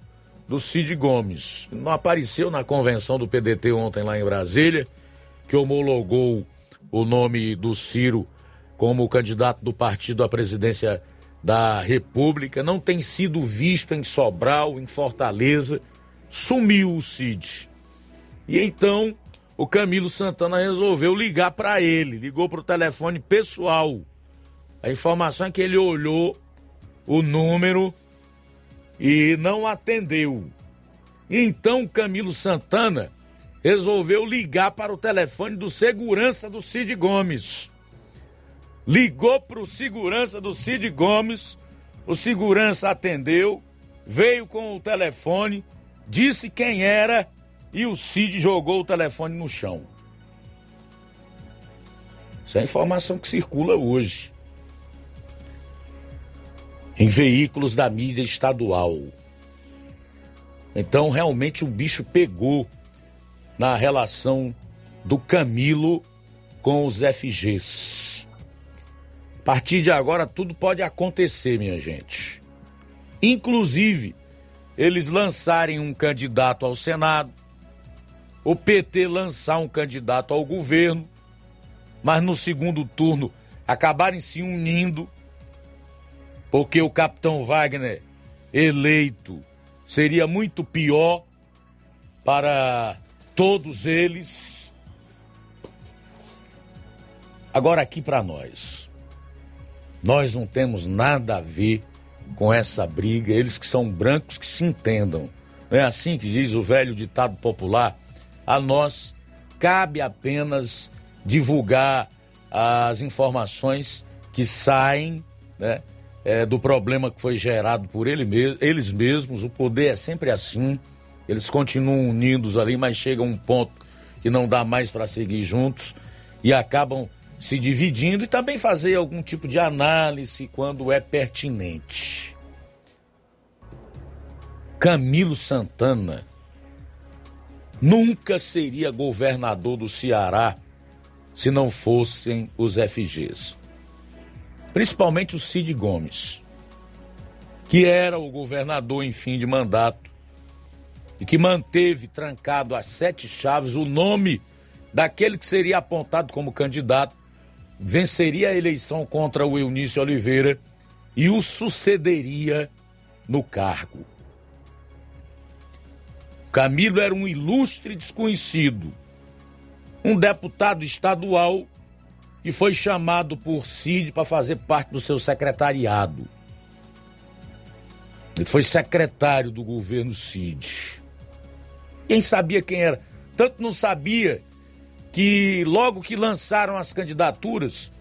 do Cid Gomes. Não apareceu na convenção do PDT ontem lá em Brasília, que homologou o nome do Ciro como candidato do partido à presidência da República, não tem sido visto em Sobral, em Fortaleza, sumiu o Cid. E então o Camilo Santana resolveu ligar para ele, ligou para o telefone pessoal. A informação é que ele olhou o número e não atendeu. Então Camilo Santana resolveu ligar para o telefone do segurança do Cid Gomes ligou para o segurança do Cid Gomes, o segurança atendeu, veio com o telefone, disse quem era e o Cid jogou o telefone no chão. Isso é a informação que circula hoje. Em veículos da mídia estadual. Então, realmente, o bicho pegou na relação do Camilo com os FGs. A partir de agora tudo pode acontecer, minha gente. Inclusive, eles lançarem um candidato ao Senado, o PT lançar um candidato ao governo, mas no segundo turno acabarem se unindo, porque o capitão Wagner eleito seria muito pior para todos eles. Agora, aqui para nós, nós não temos nada a ver com essa briga, eles que são brancos que se entendam. É assim que diz o velho ditado popular? A nós cabe apenas divulgar as informações que saem né, é, do problema que foi gerado por ele eles mesmos. O poder é sempre assim. Eles continuam unidos ali, mas chega um ponto que não dá mais para seguir juntos e acabam se dividindo e também fazer algum tipo de análise quando é pertinente. Camilo Santana nunca seria governador do Ceará se não fossem os FGs. Principalmente o Cid Gomes, que era o governador em fim de mandato e que manteve trancado às sete chaves o nome daquele que seria apontado como candidato, venceria a eleição contra o Eunício Oliveira e o sucederia no cargo. Camilo era um ilustre desconhecido um deputado estadual que foi chamado por Cid para fazer parte do seu secretariado. Ele foi secretário do governo Cid. Quem sabia quem era? Tanto não sabia que logo que lançaram as candidaturas,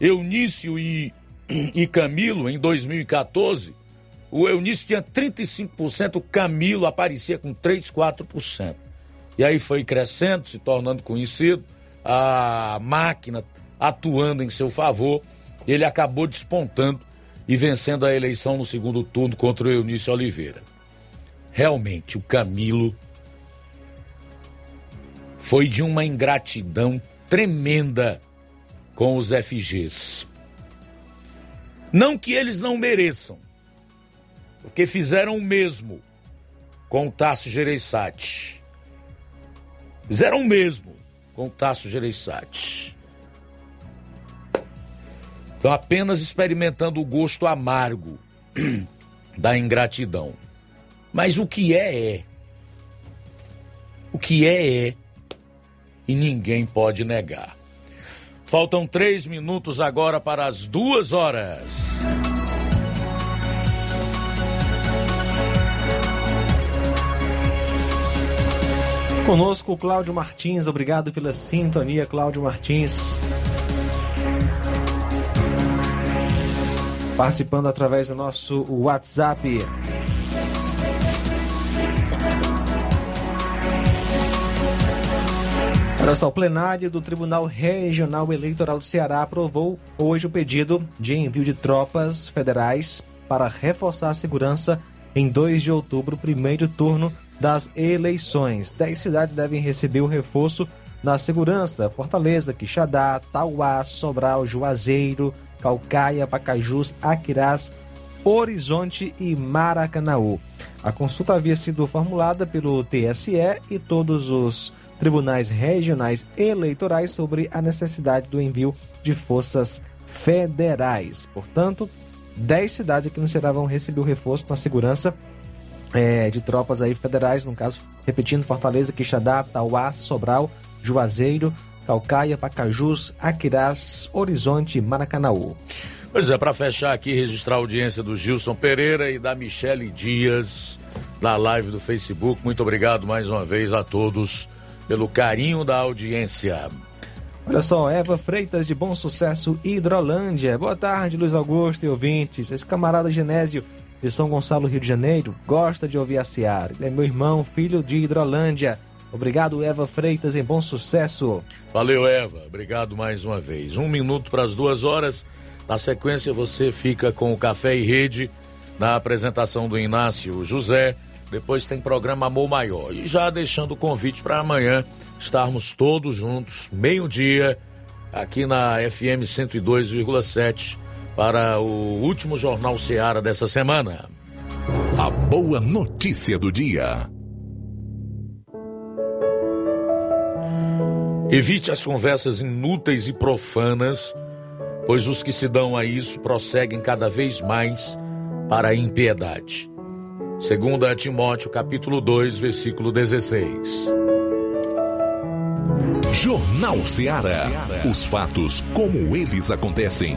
Eunício e, e Camilo, em 2014, o Eunício tinha 35%, o Camilo aparecia com 3, 4%. E aí foi crescendo, se tornando conhecido, a máquina atuando em seu favor, ele acabou despontando e vencendo a eleição no segundo turno contra o Eunício Oliveira. Realmente, o Camilo foi de uma ingratidão tremenda com os FGs. Não que eles não mereçam, porque fizeram o mesmo com o Tasso Gereissati. Fizeram o mesmo com o Tasso Gereissati. Estão apenas experimentando o gosto amargo da ingratidão. Mas o que é, é. O que é, é. E ninguém pode negar. Faltam três minutos agora para as duas horas. Conosco, Cláudio Martins. Obrigado pela sintonia, Cláudio Martins. Participando através do nosso WhatsApp. Olha só, o plenário do Tribunal Regional Eleitoral do Ceará aprovou hoje o pedido de envio de tropas federais para reforçar a segurança em 2 de outubro, primeiro turno das eleições. Dez cidades devem receber o reforço na segurança: Fortaleza, Quixadá, Tauá, Sobral, Juazeiro, Calcaia, Pacajus, Aquirás, Horizonte e Maracanaú. A consulta havia sido formulada pelo TSE e todos os tribunais regionais eleitorais sobre a necessidade do envio de forças federais. Portanto, 10 cidades aqui no Ceará vão receber o reforço na segurança é, de tropas aí federais, no caso, repetindo, Fortaleza, Quixadá, Tauá, Sobral, Juazeiro, Calcaia, Pacajus, Aquirás, Horizonte Maracanaú. Pois é, para fechar aqui, registrar a audiência do Gilson Pereira e da Michele Dias na live do Facebook. Muito obrigado mais uma vez a todos pelo carinho da audiência. Olha só, Eva Freitas de Bom Sucesso, Hidrolândia. Boa tarde, Luiz Augusto e ouvintes. Esse camarada Genésio de São Gonçalo, Rio de Janeiro, gosta de ouvir a Seara. Ele é meu irmão, filho de Hidrolândia. Obrigado, Eva Freitas, em bom sucesso. Valeu, Eva. Obrigado mais uma vez. Um minuto para as duas horas. Na sequência, você fica com o Café e Rede na apresentação do Inácio José. Depois tem programa Amor Maior. E já deixando o convite para amanhã estarmos todos juntos, meio-dia, aqui na FM 102,7 para o último Jornal Seara dessa semana. A boa notícia do dia. Evite as conversas inúteis e profanas, pois os que se dão a isso prosseguem cada vez mais para a impiedade. Segunda Timóteo capítulo 2, versículo 16. Jornal Ceará. Os fatos como eles acontecem.